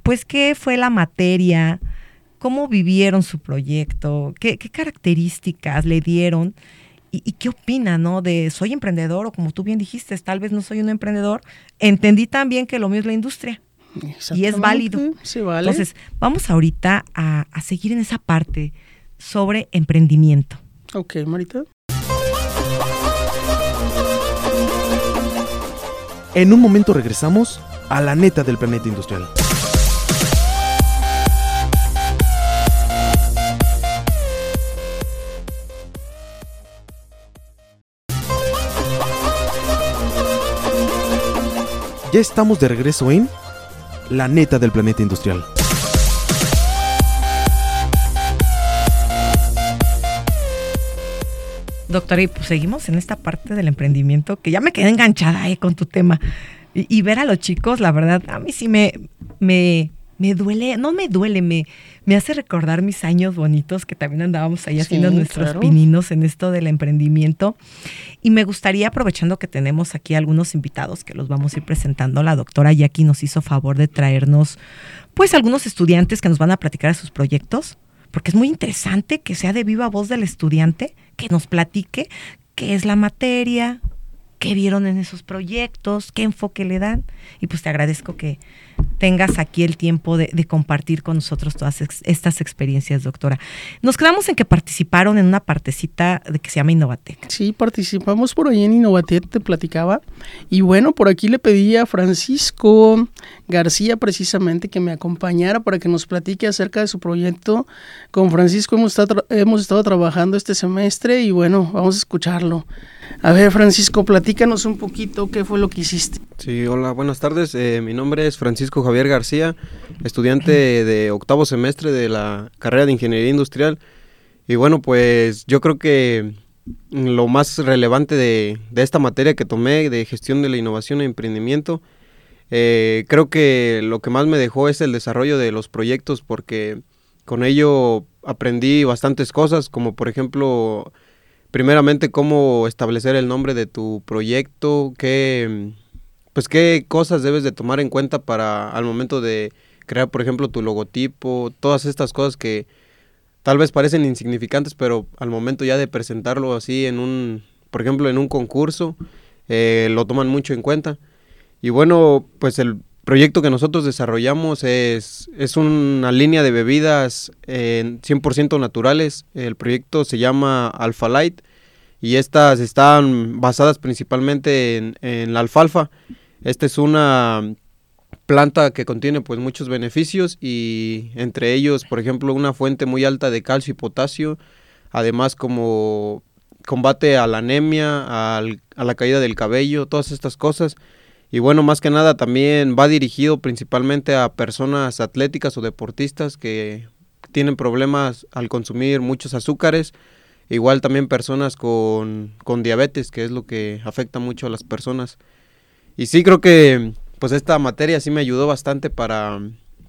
pues qué fue la materia, cómo vivieron su proyecto, qué, qué características le dieron ¿Y, qué opina, no? De soy emprendedor o como tú bien dijiste, tal vez no soy un emprendedor. Entendí también que lo mío es la industria. Y es válido. Entonces, vamos ahorita a, a seguir en esa parte sobre emprendimiento. Ok, Marita. En un momento regresamos a la neta del planeta industrial. Ya estamos de regreso en La neta del planeta industrial. Doctora, y pues seguimos en esta parte del emprendimiento que ya me quedé enganchada ahí con tu tema. Y, ver a los chicos, la verdad, a mí sí me, me, me duele, no me duele, me, me hace recordar mis años bonitos que también andábamos ahí haciendo nuestros pininos en esto del emprendimiento. Y me gustaría, aprovechando que tenemos aquí algunos invitados que los vamos a ir presentando, la doctora Jackie nos hizo favor de traernos pues algunos estudiantes que nos van a platicar de sus proyectos, porque es muy interesante que sea de viva voz del estudiante, que nos platique qué es la materia, qué vieron en esos proyectos, qué enfoque le dan. Y pues te agradezco que tengas aquí el tiempo de, compartir con nosotros todas estas experiencias, doctora. Nos quedamos en que participaron en una partecita de que se llama Innovatec. Sí, participamos por ahí en Innovatec, te platicaba. Y bueno, por aquí le pedí a Francisco García precisamente que me acompañara para que nos platique acerca de su proyecto. Con Francisco hemos estado, hemos estado trabajando este semestre y bueno, vamos a escucharlo. A ver, Francisco, platícanos un poquito qué fue lo que hiciste. Sí, hola, buenas tardes. Eh, mi nombre es Francisco Javier García, estudiante de octavo semestre de la carrera de Ingeniería Industrial. Y bueno, pues yo creo que lo más relevante de, esta materia que tomé de gestión de la innovación e emprendimiento, eh, creo que lo que más me dejó es el desarrollo de los proyectos porque con ello aprendí bastantes cosas, como por ejemplo primeramente cómo establecer el nombre de tu proyecto, qué, pues qué cosas debes de tomar en cuenta para al momento de crear, por ejemplo, tu logotipo, todas estas cosas que tal vez parecen insignificantes, pero al momento ya de presentarlo así en un, por ejemplo, en un concurso, eh, lo toman mucho en cuenta. Y bueno, pues el proyecto que nosotros desarrollamos es, es una línea de bebidas 100% naturales. El proyecto se llama Alpha Light y estas están basadas principalmente en, la alfalfa. Esta es una planta que contiene pues muchos beneficios y entre ellos, por ejemplo, una fuente muy alta de calcio y potasio, además como combate a la anemia, a la caída del cabello, todas estas cosas. Y bueno, más que nada también va dirigido principalmente a personas atléticas o deportistas que tienen problemas al consumir muchos azúcares Igual también personas con, diabetes, que es lo que afecta mucho a las personas. Y sí creo que pues esta materia sí me ayudó bastante para,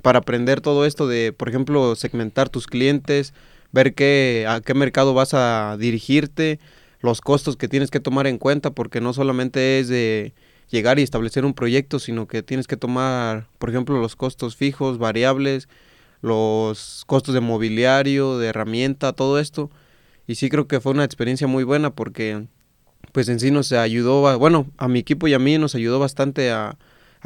para aprender todo esto de, por ejemplo, segmentar tus clientes, ver qué, a qué mercado vas a dirigirte, los costos que tienes que tomar en cuenta, porque no solamente es de llegar y establecer un proyecto, sino que tienes que tomar, por ejemplo, los costos fijos, variables, los costos de mobiliario, de herramienta, todo esto. Y sí creo que fue una experiencia muy buena porque pues en sí nos ayudó, bueno, a mi equipo y a mí nos ayudó bastante a,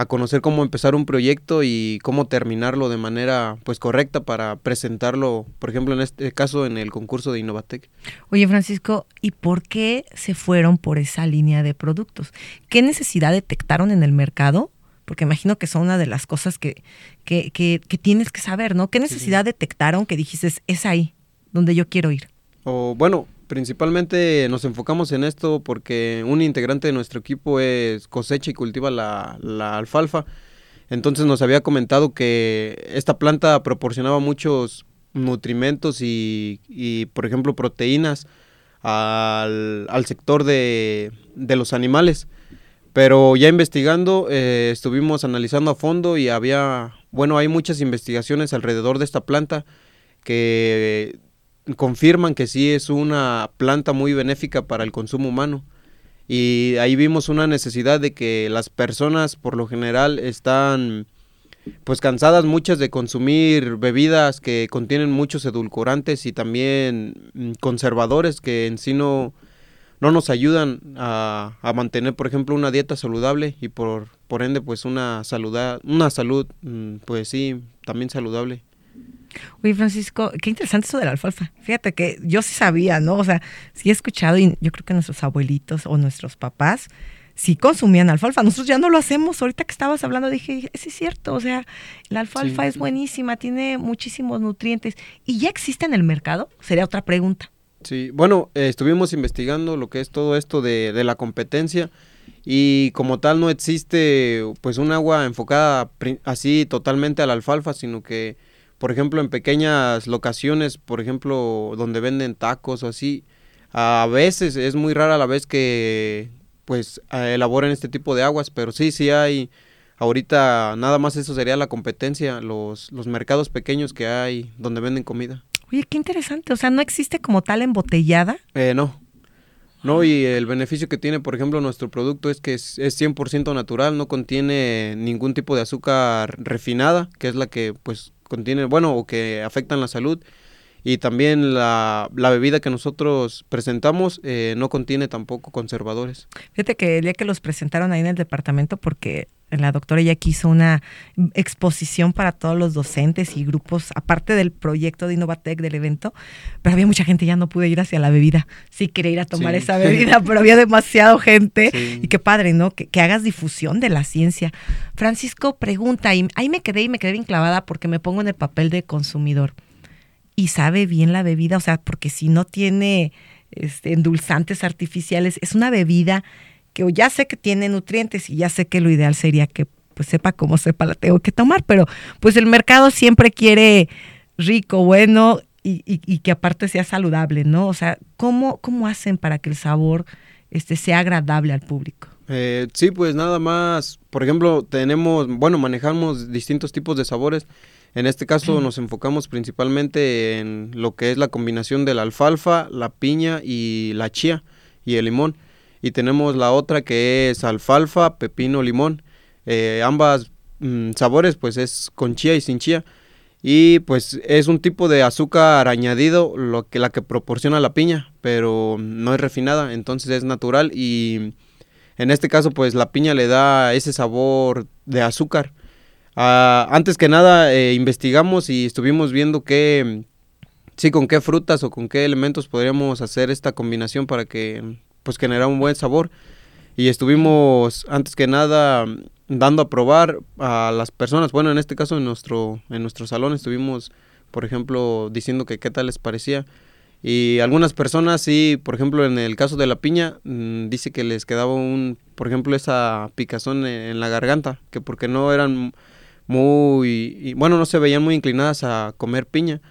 a conocer cómo empezar un proyecto y cómo terminarlo de manera pues correcta para presentarlo, por ejemplo, en este caso en el concurso de Innovatec. Oye, Francisco, ¿y por qué se fueron por esa línea de productos? ¿Qué necesidad detectaron en el mercado? Porque imagino que son una de las cosas que, que, que, tienes que saber, ¿no? ¿Qué necesidad detectaron que dijiste, es ahí donde yo quiero ir? O bueno, Principalmente nos enfocamos en esto porque un integrante de nuestro equipo es cosecha y cultiva la, alfalfa. Entonces nos había comentado que esta planta proporcionaba muchos nutrimentos y, por ejemplo, proteínas al, sector de, los animales. Pero ya investigando, eh, estuvimos analizando a fondo y había, bueno, hay muchas investigaciones alrededor de esta planta que confirman que sí es una planta muy benéfica para el consumo humano. Y ahí vimos una necesidad de que las personas por lo general están pues cansadas muchas de consumir bebidas que contienen muchos edulcorantes y también mm, conservadores que en sí no, no nos ayudan a, a, mantener por ejemplo una dieta saludable y por, por ende pues una, una salud mm, pues sí también saludable. Oye, Francisco, qué interesante eso de la alfalfa. Fíjate que yo sí sabía, ¿no? O sea, sí he escuchado y yo creo que nuestros abuelitos o nuestros papás sí consumían alfalfa. Nosotros ya no lo hacemos. Ahorita que estabas hablando dije, sí es cierto. O sea, la alfalfa es buenísima, tiene muchísimos nutrientes. ¿Y ya existe en el mercado? Sería otra pregunta. Sí, bueno, eh, estuvimos investigando lo que es todo esto de, de la competencia y como tal no existe pues un agua enfocada así totalmente a la alfalfa, sino que por ejemplo, en pequeñas locaciones, por ejemplo, donde venden tacos o así, a veces es muy rara la vez que pues elaboren este tipo de aguas, pero sí, sí hay, ahorita nada más eso sería la competencia, los, los mercados pequeños que hay donde venden comida. Oye, qué interesante, o sea, ¿no existe como tal embotellada? Eh, no. No, y el beneficio que tiene, por ejemplo, nuestro producto es que es, es 100% natural, no contiene ningún tipo de azúcar refinada, que es la que pues contienen, bueno, o que afectan la salud. Y también la, bebida que nosotros presentamos eh, no contiene tampoco conservadores. Fíjate que el día que los presentaron ahí en el departamento, porque la doctora ya quiso una exposición para todos los docentes y grupos, aparte del proyecto de Innovatec del evento, pero había mucha gente, ya no pude ir hacia la bebida. Sí quería ir a tomar esa *laughs* bebida, pero había demasiado gente. Y qué padre, ¿no? Que, que, hagas difusión de la ciencia. Francisco pregunta, y ahí me quedé y me quedé bien clavada porque me pongo en el papel de consumidor y sabe bien la bebida, o sea, porque si no tiene este, endulzantes artificiales, es una bebida que ya sé que tiene nutrientes y ya sé que lo ideal sería que pues sepa cómo sepa la tengo que tomar, pero pues el mercado siempre quiere rico, bueno y, y, que aparte sea saludable, ¿no? O sea, ¿cómo, cómo hacen para que el sabor este, sea agradable al público? Eh, sí, pues nada más, por ejemplo, tenemos, bueno, manejamos distintos tipos de sabores. En este caso nos enfocamos principalmente en lo que es la combinación de la alfalfa, la piña y la chía y el limón. Y tenemos la otra que es alfalfa, pepino, limón. Eh, ambas mm, sabores pues es con chía y sin chía. Y pues es un tipo de azúcar añadido, lo que la que proporciona la piña, pero no es refinada, entonces es natural y en este caso pues la piña le da ese sabor de azúcar Ah, antes que nada, eh, investigamos y estuvimos viendo qué, sí, con qué frutas o con qué elementos podríamos hacer esta combinación para que, pues, generara un buen sabor. Y estuvimos, antes que nada, dando a probar a las personas. Bueno, en este caso, en nuestro, en nuestro salón estuvimos, por ejemplo, diciendo que qué tal les parecía. Y algunas personas sí, por ejemplo, en el caso de la piña, mm, dice que les quedaba un, por ejemplo, esa picazón en la garganta, que porque no eran muy, bueno, no se veían muy inclinadas a comer piña.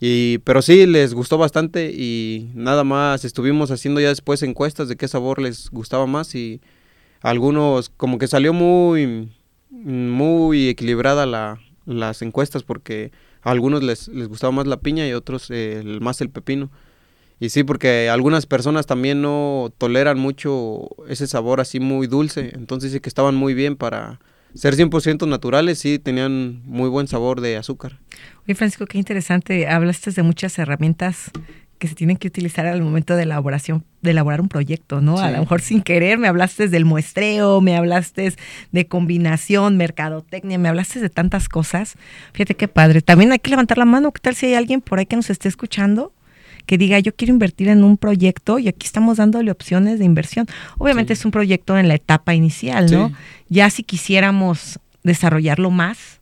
Y, pero sí, les gustó bastante y nada más estuvimos haciendo ya después encuestas de qué sabor les gustaba más y algunos como que salió muy muy equilibrada la, las encuestas porque a algunos les, les gustaba más la piña y a otros eh, más el pepino. Y sí, porque algunas personas también no toleran mucho ese sabor así muy dulce, entonces sí que estaban muy bien para ser 100% naturales, sí tenían muy buen sabor de azúcar. Oye, Francisco, qué interesante, hablaste de muchas herramientas que se tienen que utilizar al momento de elaboración, de elaborar un proyecto, ¿no? A lo mejor sin querer me hablaste del muestreo, me hablaste de combinación, mercadotecnia, me hablaste de tantas cosas. Fíjate qué padre. También hay que levantar la mano. ¿Qué tal si hay alguien por ahí que nos esté escuchando que diga, yo quiero invertir en un proyecto y aquí estamos dándole opciones de inversión. Obviamente es un proyecto en la etapa inicial, ¿no? Ya si quisiéramos desarrollarlo más,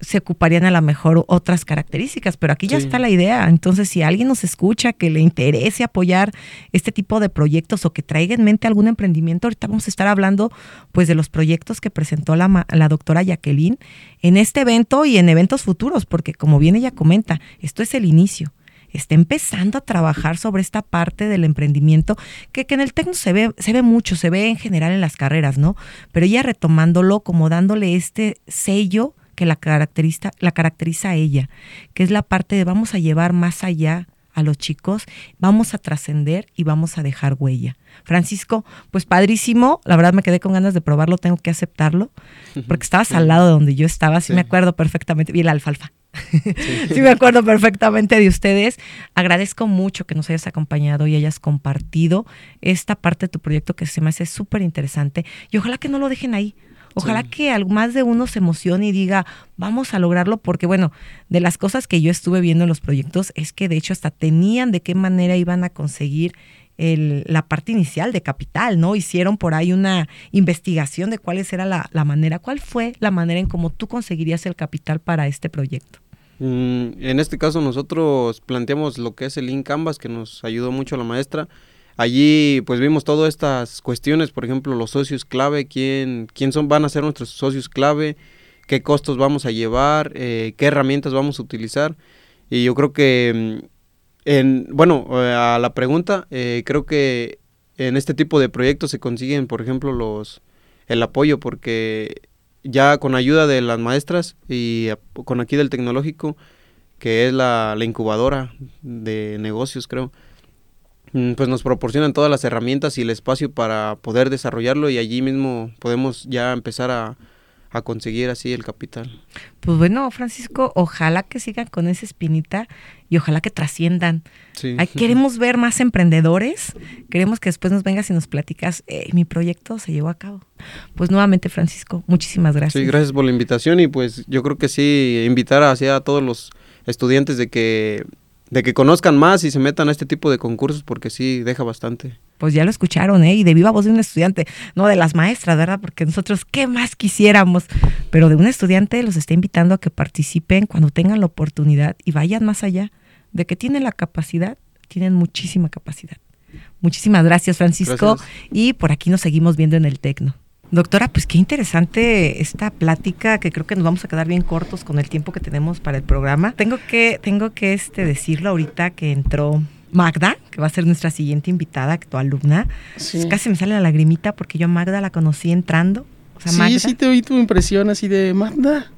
se ocuparían a lo mejor otras características, pero aquí ya está la idea. Entonces, si alguien nos escucha que le interese apoyar este tipo de proyectos o que traiga en mente algún emprendimiento, ahorita vamos a estar hablando pues de los proyectos que presentó la, la doctora Jacqueline en este evento y en eventos futuros, porque como bien ella comenta, esto es el inicio está empezando a trabajar sobre esta parte del emprendimiento que, que en el técnico se ve, se ve mucho, se ve en general en las carreras, ¿no? Pero ella retomándolo como dándole este sello que la caracteriza, la caracteriza a ella, que es la parte de vamos a llevar más allá a los chicos, vamos a trascender y vamos a dejar huella. Francisco, pues padrísimo, la verdad me quedé con ganas de probarlo, tengo que aceptarlo, porque estabas al lado de donde yo estaba, sí, me acuerdo perfectamente, vi la alfalfa. Sí. me acuerdo perfectamente de ustedes. Agradezco mucho que nos hayas acompañado y hayas compartido esta parte de tu proyecto que se me hace súper interesante y ojalá que no lo dejen ahí. Ojalá que más de uno se emocione y diga, vamos a lograrlo, porque bueno, de las cosas que yo estuve viendo en los proyectos es que de hecho hasta tenían de qué manera iban a conseguir el, la parte inicial de capital, ¿no? Hicieron por ahí una investigación de cuál era la, la manera, cuál fue la manera en cómo tú conseguirías el capital para este proyecto. Mm, en este caso nosotros planteamos lo que es el Link Canvas, que nos ayudó mucho la maestra. Allí pues vimos todas estas cuestiones, por ejemplo, los socios clave, quién, quién son, van a ser nuestros socios clave, qué costos vamos a llevar, eh, qué herramientas vamos a utilizar. Y yo creo que, mm, en, bueno, eh, a la pregunta, eh, creo que en este tipo de proyectos se consiguen, por ejemplo, los el apoyo, porque ya con ayuda de las maestras y con aquí del tecnológico, que es la, incubadora de negocios, creo, mm, pues nos proporcionan todas las herramientas y el espacio para poder desarrollarlo y allí mismo podemos ya empezar a, a conseguir así el capital. Pues bueno, Francisco, ojalá que sigan con esa espinita y ojalá que trasciendan. Sí. queremos ver más emprendedores, queremos que después nos vengas y nos platicas, eh, mi proyecto se llevó a cabo. Pues nuevamente, Francisco, muchísimas gracias. Sí, gracias por la invitación y pues yo creo que sí, invitar hacia a todos los estudiantes de que de que conozcan más y se metan a este tipo de concursos porque sí deja bastante pues ya lo escucharon, ¿eh? Y de viva voz de un estudiante, no de las maestras, ¿verdad? Porque nosotros, ¿qué más quisiéramos? Pero de un estudiante los está invitando a que participen cuando tengan la oportunidad y vayan más allá. De que tienen la capacidad, tienen muchísima capacidad. Muchísimas gracias, Francisco. Y por aquí nos seguimos viendo en el Tecno. Doctora, pues qué interesante esta plática, que creo que nos vamos a quedar bien cortos con el tiempo que tenemos para el programa. Tengo que, tengo que este, decirlo ahorita que entró Magda, que va a ser nuestra siguiente invitada, tu alumna. Sí. casi me sale la lagrimita porque yo a Magda la conocí entrando. sí, sí te oí tu impresión así de Magda.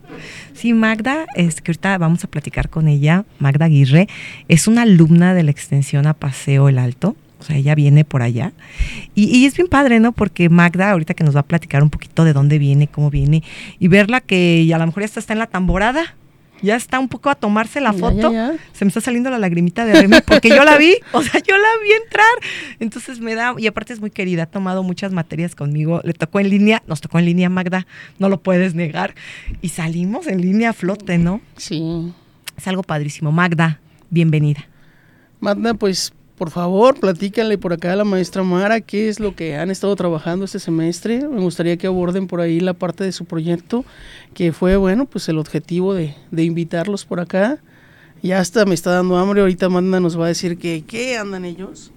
Sí, Magda, es que ahorita vamos a platicar con ella. Magda Aguirre es una alumna de la extensión a Paseo el Alto. O sea, ella viene por allá. Y, y, es bien padre, ¿no? Porque Magda, ahorita que nos va a platicar un poquito de dónde viene, cómo viene, y verla que a lo mejor ya está en la tamborada ya está un poco a tomarse la foto, se me está saliendo la lagrimita de Remy porque yo la vi, *laughs* o sea, yo la vi entrar. Entonces me da, y aparte es muy querida, ha tomado muchas materias conmigo, le tocó en línea, nos tocó en línea Magda, no lo puedes negar. Y salimos en línea a flote, ¿no? Sí. Es algo padrísimo. Magda, bienvenida. Magda, pues por favor, platícanle por acá a la maestra Mara qué es lo que han estado trabajando este semestre. Me gustaría que aborden por ahí la parte de su proyecto, que fue, bueno, pues el objetivo de, invitarlos por acá. Ya hasta me está dando hambre, ahorita Manda nos va a decir que qué andan ellos.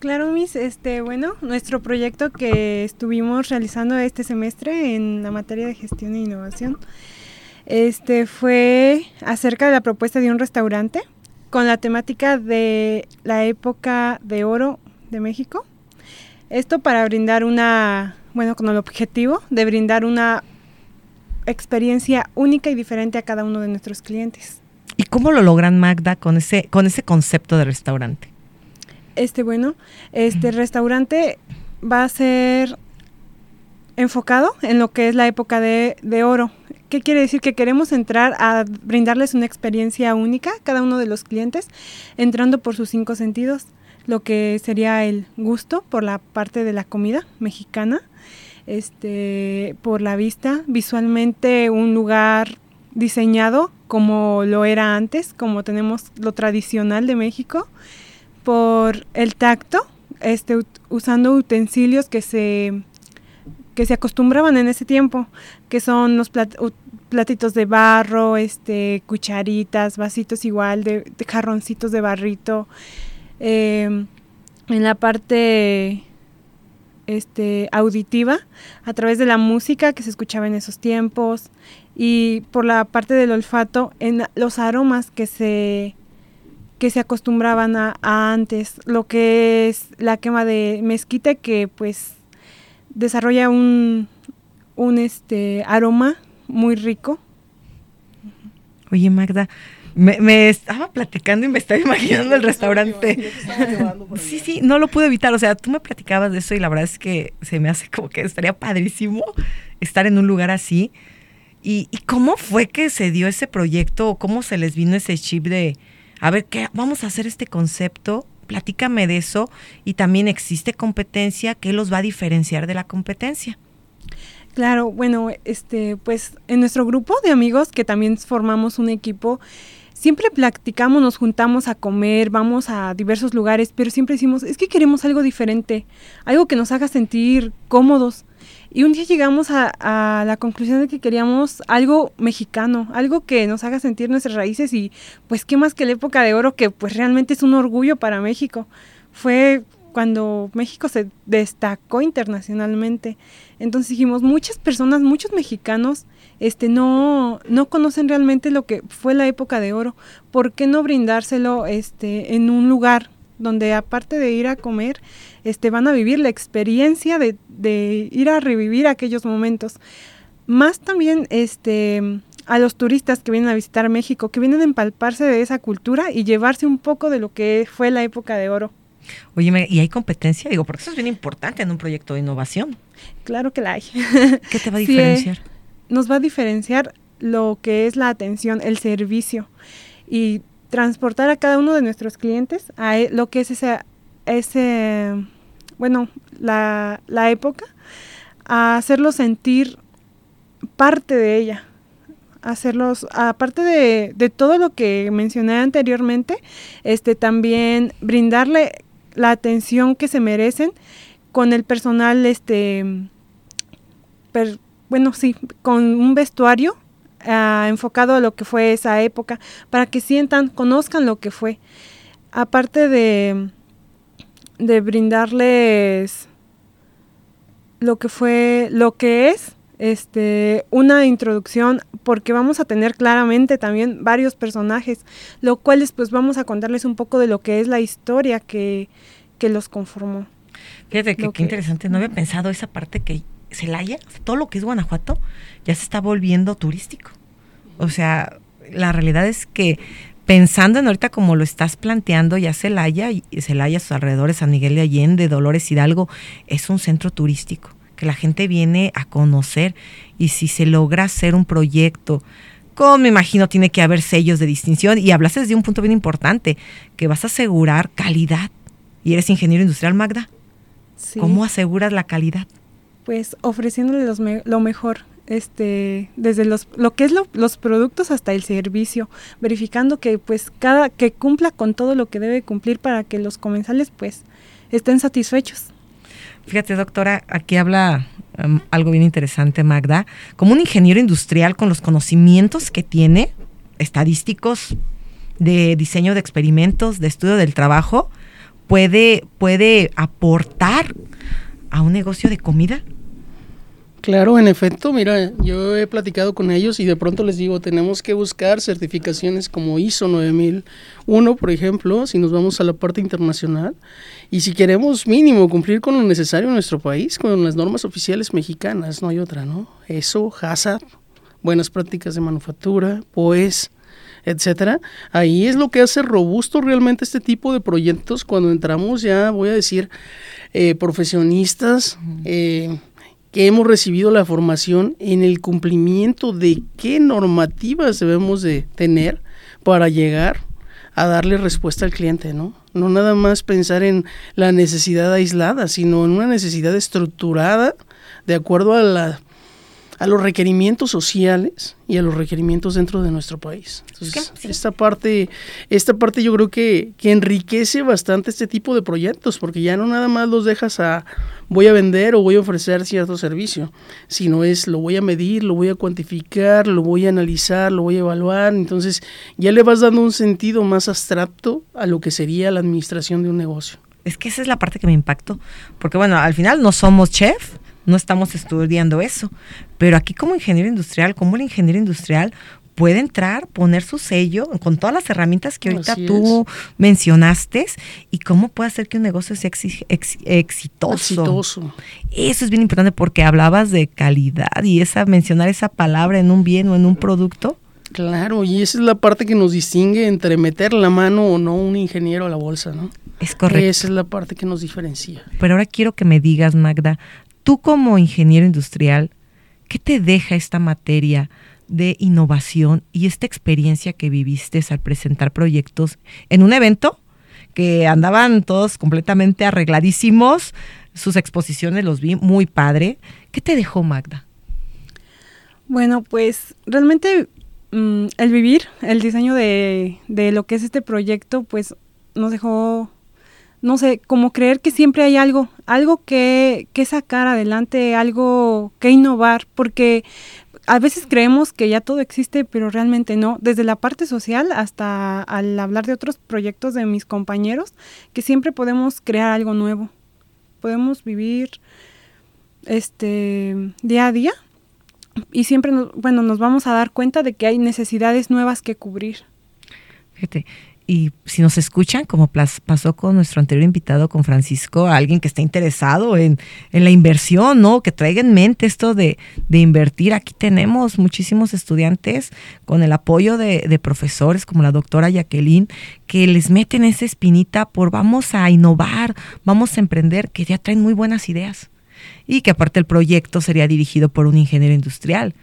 Claro, Miss, este, bueno, nuestro proyecto que estuvimos realizando este semestre en la materia de gestión e innovación, este fue acerca de la propuesta de un restaurante con la temática de la época de oro de México. Esto para brindar una, bueno, con el objetivo de brindar una experiencia única y diferente a cada uno de nuestros clientes. ¿Y cómo lo logran Magda con ese, con ese concepto de restaurante? Este, bueno, este restaurante va a ser enfocado en lo que es la época de, de, oro. ¿Qué quiere decir? Que queremos entrar a brindarles una experiencia única a cada uno de los clientes, entrando por sus cinco sentidos, lo que sería el gusto por la parte de la comida mexicana, este, por la vista, visualmente un lugar diseñado como lo era antes, como tenemos lo tradicional de México, por el tacto, este, usando utensilios que se, que se acostumbraban en ese tiempo, que son los platitos de barro, este, cucharitas, vasitos igual, de, de jarroncitos de barrito. Eh, en la parte este, auditiva, a través de la música que se escuchaba en esos tiempos, y por la parte del olfato, en los aromas que se que se acostumbraban a, antes, lo que es la quema de mezquite que pues desarrolla un, un este aroma muy rico. Oye Magda, me, estaba platicando y me estaba imaginando el restaurante. *laughs* Sí, sí, no lo pude evitar. O sea, tú me platicabas de eso y la verdad es que se me hace como que estaría padrísimo estar en un lugar así. ¿Y, cómo fue que se dio ese proyecto? ¿Cómo se les vino ese chip de, a ver, ¿qué, vamos a hacer este concepto? Platícame de eso. Y también existe competencia. ¿Qué los va a diferenciar de la competencia? Claro, bueno, este, pues en nuestro grupo de amigos que también formamos un equipo, siempre platicamos, nos juntamos a comer, vamos a diversos lugares, pero siempre decimos, es que queremos algo diferente, algo que nos haga sentir cómodos. Y un día llegamos a, a, la conclusión de que queríamos algo mexicano, algo que nos haga sentir nuestras raíces y pues qué más que la época de oro, que pues realmente es un orgullo para México. Fue cuando México se destacó internacionalmente. Entonces dijimos, muchas personas, muchos mexicanos, este, no, no conocen realmente lo que fue la época de oro. ¿Por qué no brindárselo este, en un lugar donde aparte de ir a comer, este, van a vivir la experiencia de, de ir a revivir aquellos momentos? Más también este, a los turistas que vienen a visitar México, que vienen a empalparse de esa cultura y llevarse un poco de lo que fue la época de oro. Oye, ¿y hay competencia? Digo, porque eso es bien importante en un proyecto de innovación. Claro que la hay. *laughs* ¿Qué te va a diferenciar? nos va a diferenciar lo que es la atención, el servicio y transportar a cada uno de nuestros clientes a e, lo que es ese, ese bueno, la, la época, a hacerlos sentir parte de ella, hacerlos, aparte de, de, todo lo que mencioné anteriormente, este también brindarle la atención que se merecen con el personal, este, bueno, sí, con un vestuario uh, enfocado a lo que fue esa época, para que sientan, conozcan lo que fue. Aparte de, de brindarles lo que fue, lo que es, este, una introducción porque vamos a tener claramente también varios personajes, lo cuales pues vamos a contarles un poco de lo que es la historia que, que los conformó. Fíjate que, qué interesante, no había pensado esa parte que Celaya, todo lo que es Guanajuato, ya se está volviendo turístico. O sea, la realidad es que pensando en ahorita como lo estás planteando, ya Celaya, y Celaya, sus alrededores, San Miguel de Allende, Dolores Hidalgo, es un centro turístico que la gente viene a conocer y si se logra hacer un proyecto, como me imagino tiene que haber sellos de distinción y hablaste desde un punto bien importante, que vas a asegurar calidad. Y eres ingeniero industrial, Magda. ¿Cómo aseguras la calidad? Pues ofreciéndole los lo mejor, este, desde los, lo que es los productos hasta el servicio, verificando que pues cada, que cumpla con todo lo que debe cumplir para que los comensales pues estén satisfechos. Fíjate, doctora, aquí habla um, algo bien interesante, Magda. Como un ingeniero industrial con los conocimientos que tiene, estadísticos, de diseño de experimentos, de estudio del trabajo, puede, puede aportar a un negocio de comida. Claro, en efecto, mira, yo he platicado con ellos y de pronto les digo, tenemos que buscar certificaciones como ISO 9001, por ejemplo, si nos vamos a la parte internacional, y si queremos mínimo cumplir con lo necesario en nuestro país, con las normas oficiales mexicanas, no hay otra, ¿no? Eso, HACCP, buenas prácticas de manufactura, POES, etcétera. Ahí es lo que hace robusto realmente este tipo de proyectos cuando entramos ya, voy a decir, eh, profesionistas, eh, que hemos recibido la formación en el cumplimiento de qué normativas debemos de tener para llegar a darle respuesta al cliente, ¿no? No nada más pensar en la necesidad aislada, sino en una necesidad estructurada de acuerdo a la a los requerimientos sociales y a los requerimientos dentro de nuestro país. Entonces, esta parte, esta parte yo creo que, que enriquece bastante este tipo de proyectos, porque ya no nada más los dejas a voy a vender o voy a ofrecer cierto servicio, sino es lo voy a medir, lo voy a cuantificar, lo voy a analizar, lo voy a evaluar, entonces ya le vas dando un sentido más abstracto a lo que sería la administración de un negocio. Es que esa es la parte que me impactó, porque bueno, al final no somos chef, no estamos estudiando eso. Pero aquí como ingeniero industrial, como el ingeniero industrial puede entrar, poner su sello con todas las herramientas que ahorita tú mencionaste y cómo puede hacer que un negocio sea exitoso. exitoso. Eso es bien importante porque hablabas de calidad y esa mencionar esa palabra en un bien o en un producto. Claro, y esa es la parte que nos distingue entre meter la mano o no un ingeniero a la bolsa, ¿no? Es correcto. Esa es la parte que nos diferencia. Pero ahora quiero que me digas, Magda, Tú como ingeniero industrial, ¿qué te deja esta materia de innovación y esta experiencia que viviste al presentar proyectos en un evento que andaban todos completamente arregladísimos? Sus exposiciones los vi muy padre. ¿Qué te dejó Magda? Bueno, pues realmente mm, el vivir, el diseño de, de lo que es este proyecto, pues nos dejó no sé, como creer que siempre hay algo, algo que, que sacar adelante, algo que innovar, porque a veces creemos que ya todo existe, pero realmente no. Desde la parte social hasta al hablar de otros proyectos de mis compañeros, que siempre podemos crear algo nuevo. Podemos vivir este día a día y siempre nos, bueno, nos vamos a dar cuenta de que hay necesidades nuevas que cubrir. Fíjate, y si nos escuchan, como pasó con nuestro anterior invitado, con Francisco, alguien que esté interesado en, la inversión, ¿no? Que traiga en mente esto de, invertir. Aquí tenemos muchísimos estudiantes con el apoyo de, de, profesores como la doctora Jacqueline, que les meten esa espinita por vamos a innovar, vamos a emprender, que ya traen muy buenas ideas. Y que aparte el proyecto sería dirigido por un ingeniero industrial,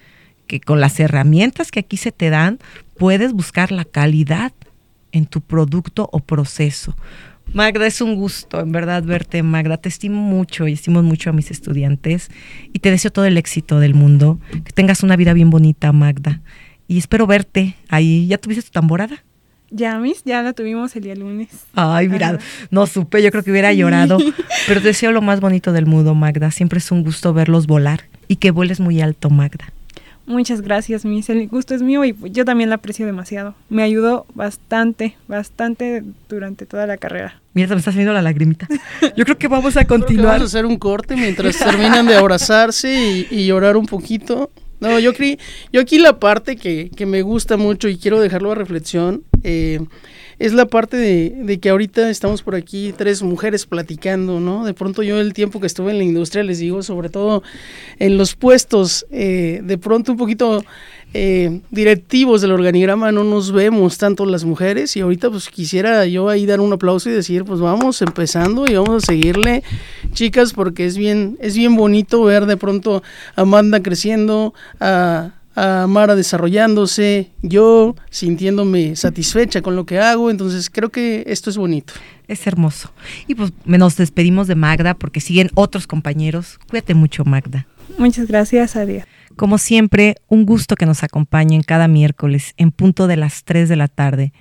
que con las herramientas que aquí se te dan, puedes buscar la calidad en tu producto o proceso. Magda, es un gusto, en verdad, verte, Magda. Te estimo mucho y estimo mucho a mis estudiantes y te deseo todo el éxito del mundo. Que tengas una vida bien bonita, Magda. Y espero verte ahí. ¿Ya tuviste tu tamborada? Ya, mis, ya la tuvimos el día lunes. Ay, mira, no supe, yo creo que hubiera llorado. *laughs* Pero te deseo lo más bonito del mundo, Magda. Siempre es un gusto verlos volar y que vueles muy alto, Magda. Muchas gracias, Miss. El gusto es mío y yo también la aprecio demasiado. Me ayudó bastante, bastante durante toda la carrera. Mira, me está saliendo la lagrimita. Yo creo que vamos a continuar. vamos a hacer un corte mientras terminan de abrazarse y, llorar un poquito. No, yo, yo aquí la parte que, que, me gusta mucho y quiero dejarlo a reflexión. Eh, es la parte de, que ahorita estamos por aquí tres mujeres platicando, ¿no? De pronto yo el tiempo que estuve en la industria, les digo, sobre todo en los puestos, eh, de pronto un poquito eh, directivos del organigrama no nos vemos tanto las mujeres y ahorita pues quisiera yo ahí dar un aplauso y decir pues vamos empezando y vamos a seguirle chicas porque es bien es bien bonito ver de pronto a Amanda creciendo a a Mara desarrollándose, yo sintiéndome satisfecha con lo que hago, entonces creo que esto es bonito. Es hermoso. Y pues nos despedimos de Magda porque siguen otros compañeros. Cuídate mucho, Magda. Muchas gracias, Adia. Como siempre, un gusto que nos acompañen cada miércoles en punto de las 3 de la tarde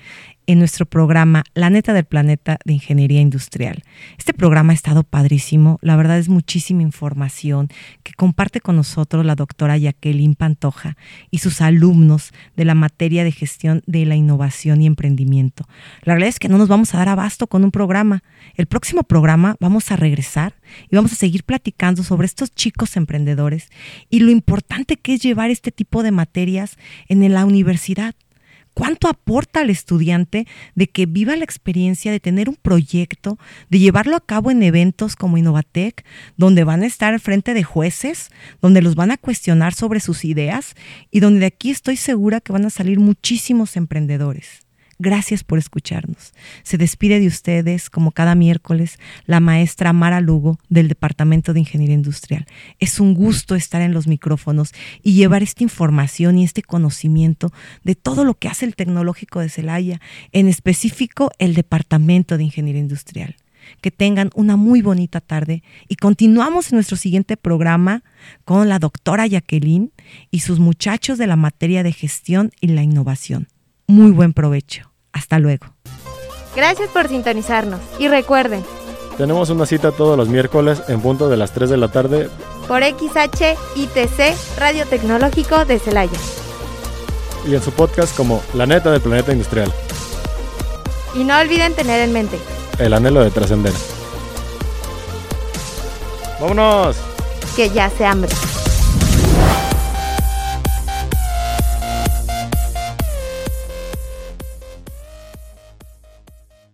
en nuestro programa La Neta del Planeta de Ingeniería Industrial. Este programa ha estado padrísimo, la verdad es muchísima información que comparte con nosotros la doctora Jacqueline Pantoja y sus alumnos de la materia de gestión de la innovación y emprendimiento. La realidad es que no nos vamos a dar abasto con un programa. El próximo programa vamos a regresar y vamos a seguir platicando sobre estos chicos emprendedores y lo importante que es llevar este tipo de materias en la universidad. ¿Cuánto aporta al estudiante de que viva la experiencia de tener un proyecto, de llevarlo a cabo en eventos como Innovatec, donde van a estar al frente de jueces, donde los van a cuestionar sobre sus ideas y donde de aquí estoy segura que van a salir muchísimos emprendedores? Gracias por escucharnos. Se despide de ustedes, como cada miércoles, la maestra Mara Lugo del Departamento de Ingeniería Industrial. Es un gusto estar en los micrófonos y llevar esta información y este conocimiento de todo lo que hace el Tecnológico de Celaya, en específico el Departamento de Ingeniería Industrial. Que tengan una muy bonita tarde y continuamos en nuestro siguiente programa con la doctora Jacqueline y sus muchachos de la materia de gestión y la innovación. Muy buen provecho. Hasta luego. Gracias por sintonizarnos y recuerden, tenemos una cita todos los miércoles en punto de las 3 de la tarde por XHITC Radio Tecnológico de Celaya. Y en su podcast como La Neta del Planeta Industrial. Y no olviden tener en mente el anhelo de trascender. ¡Vámonos! Que ya se hambre.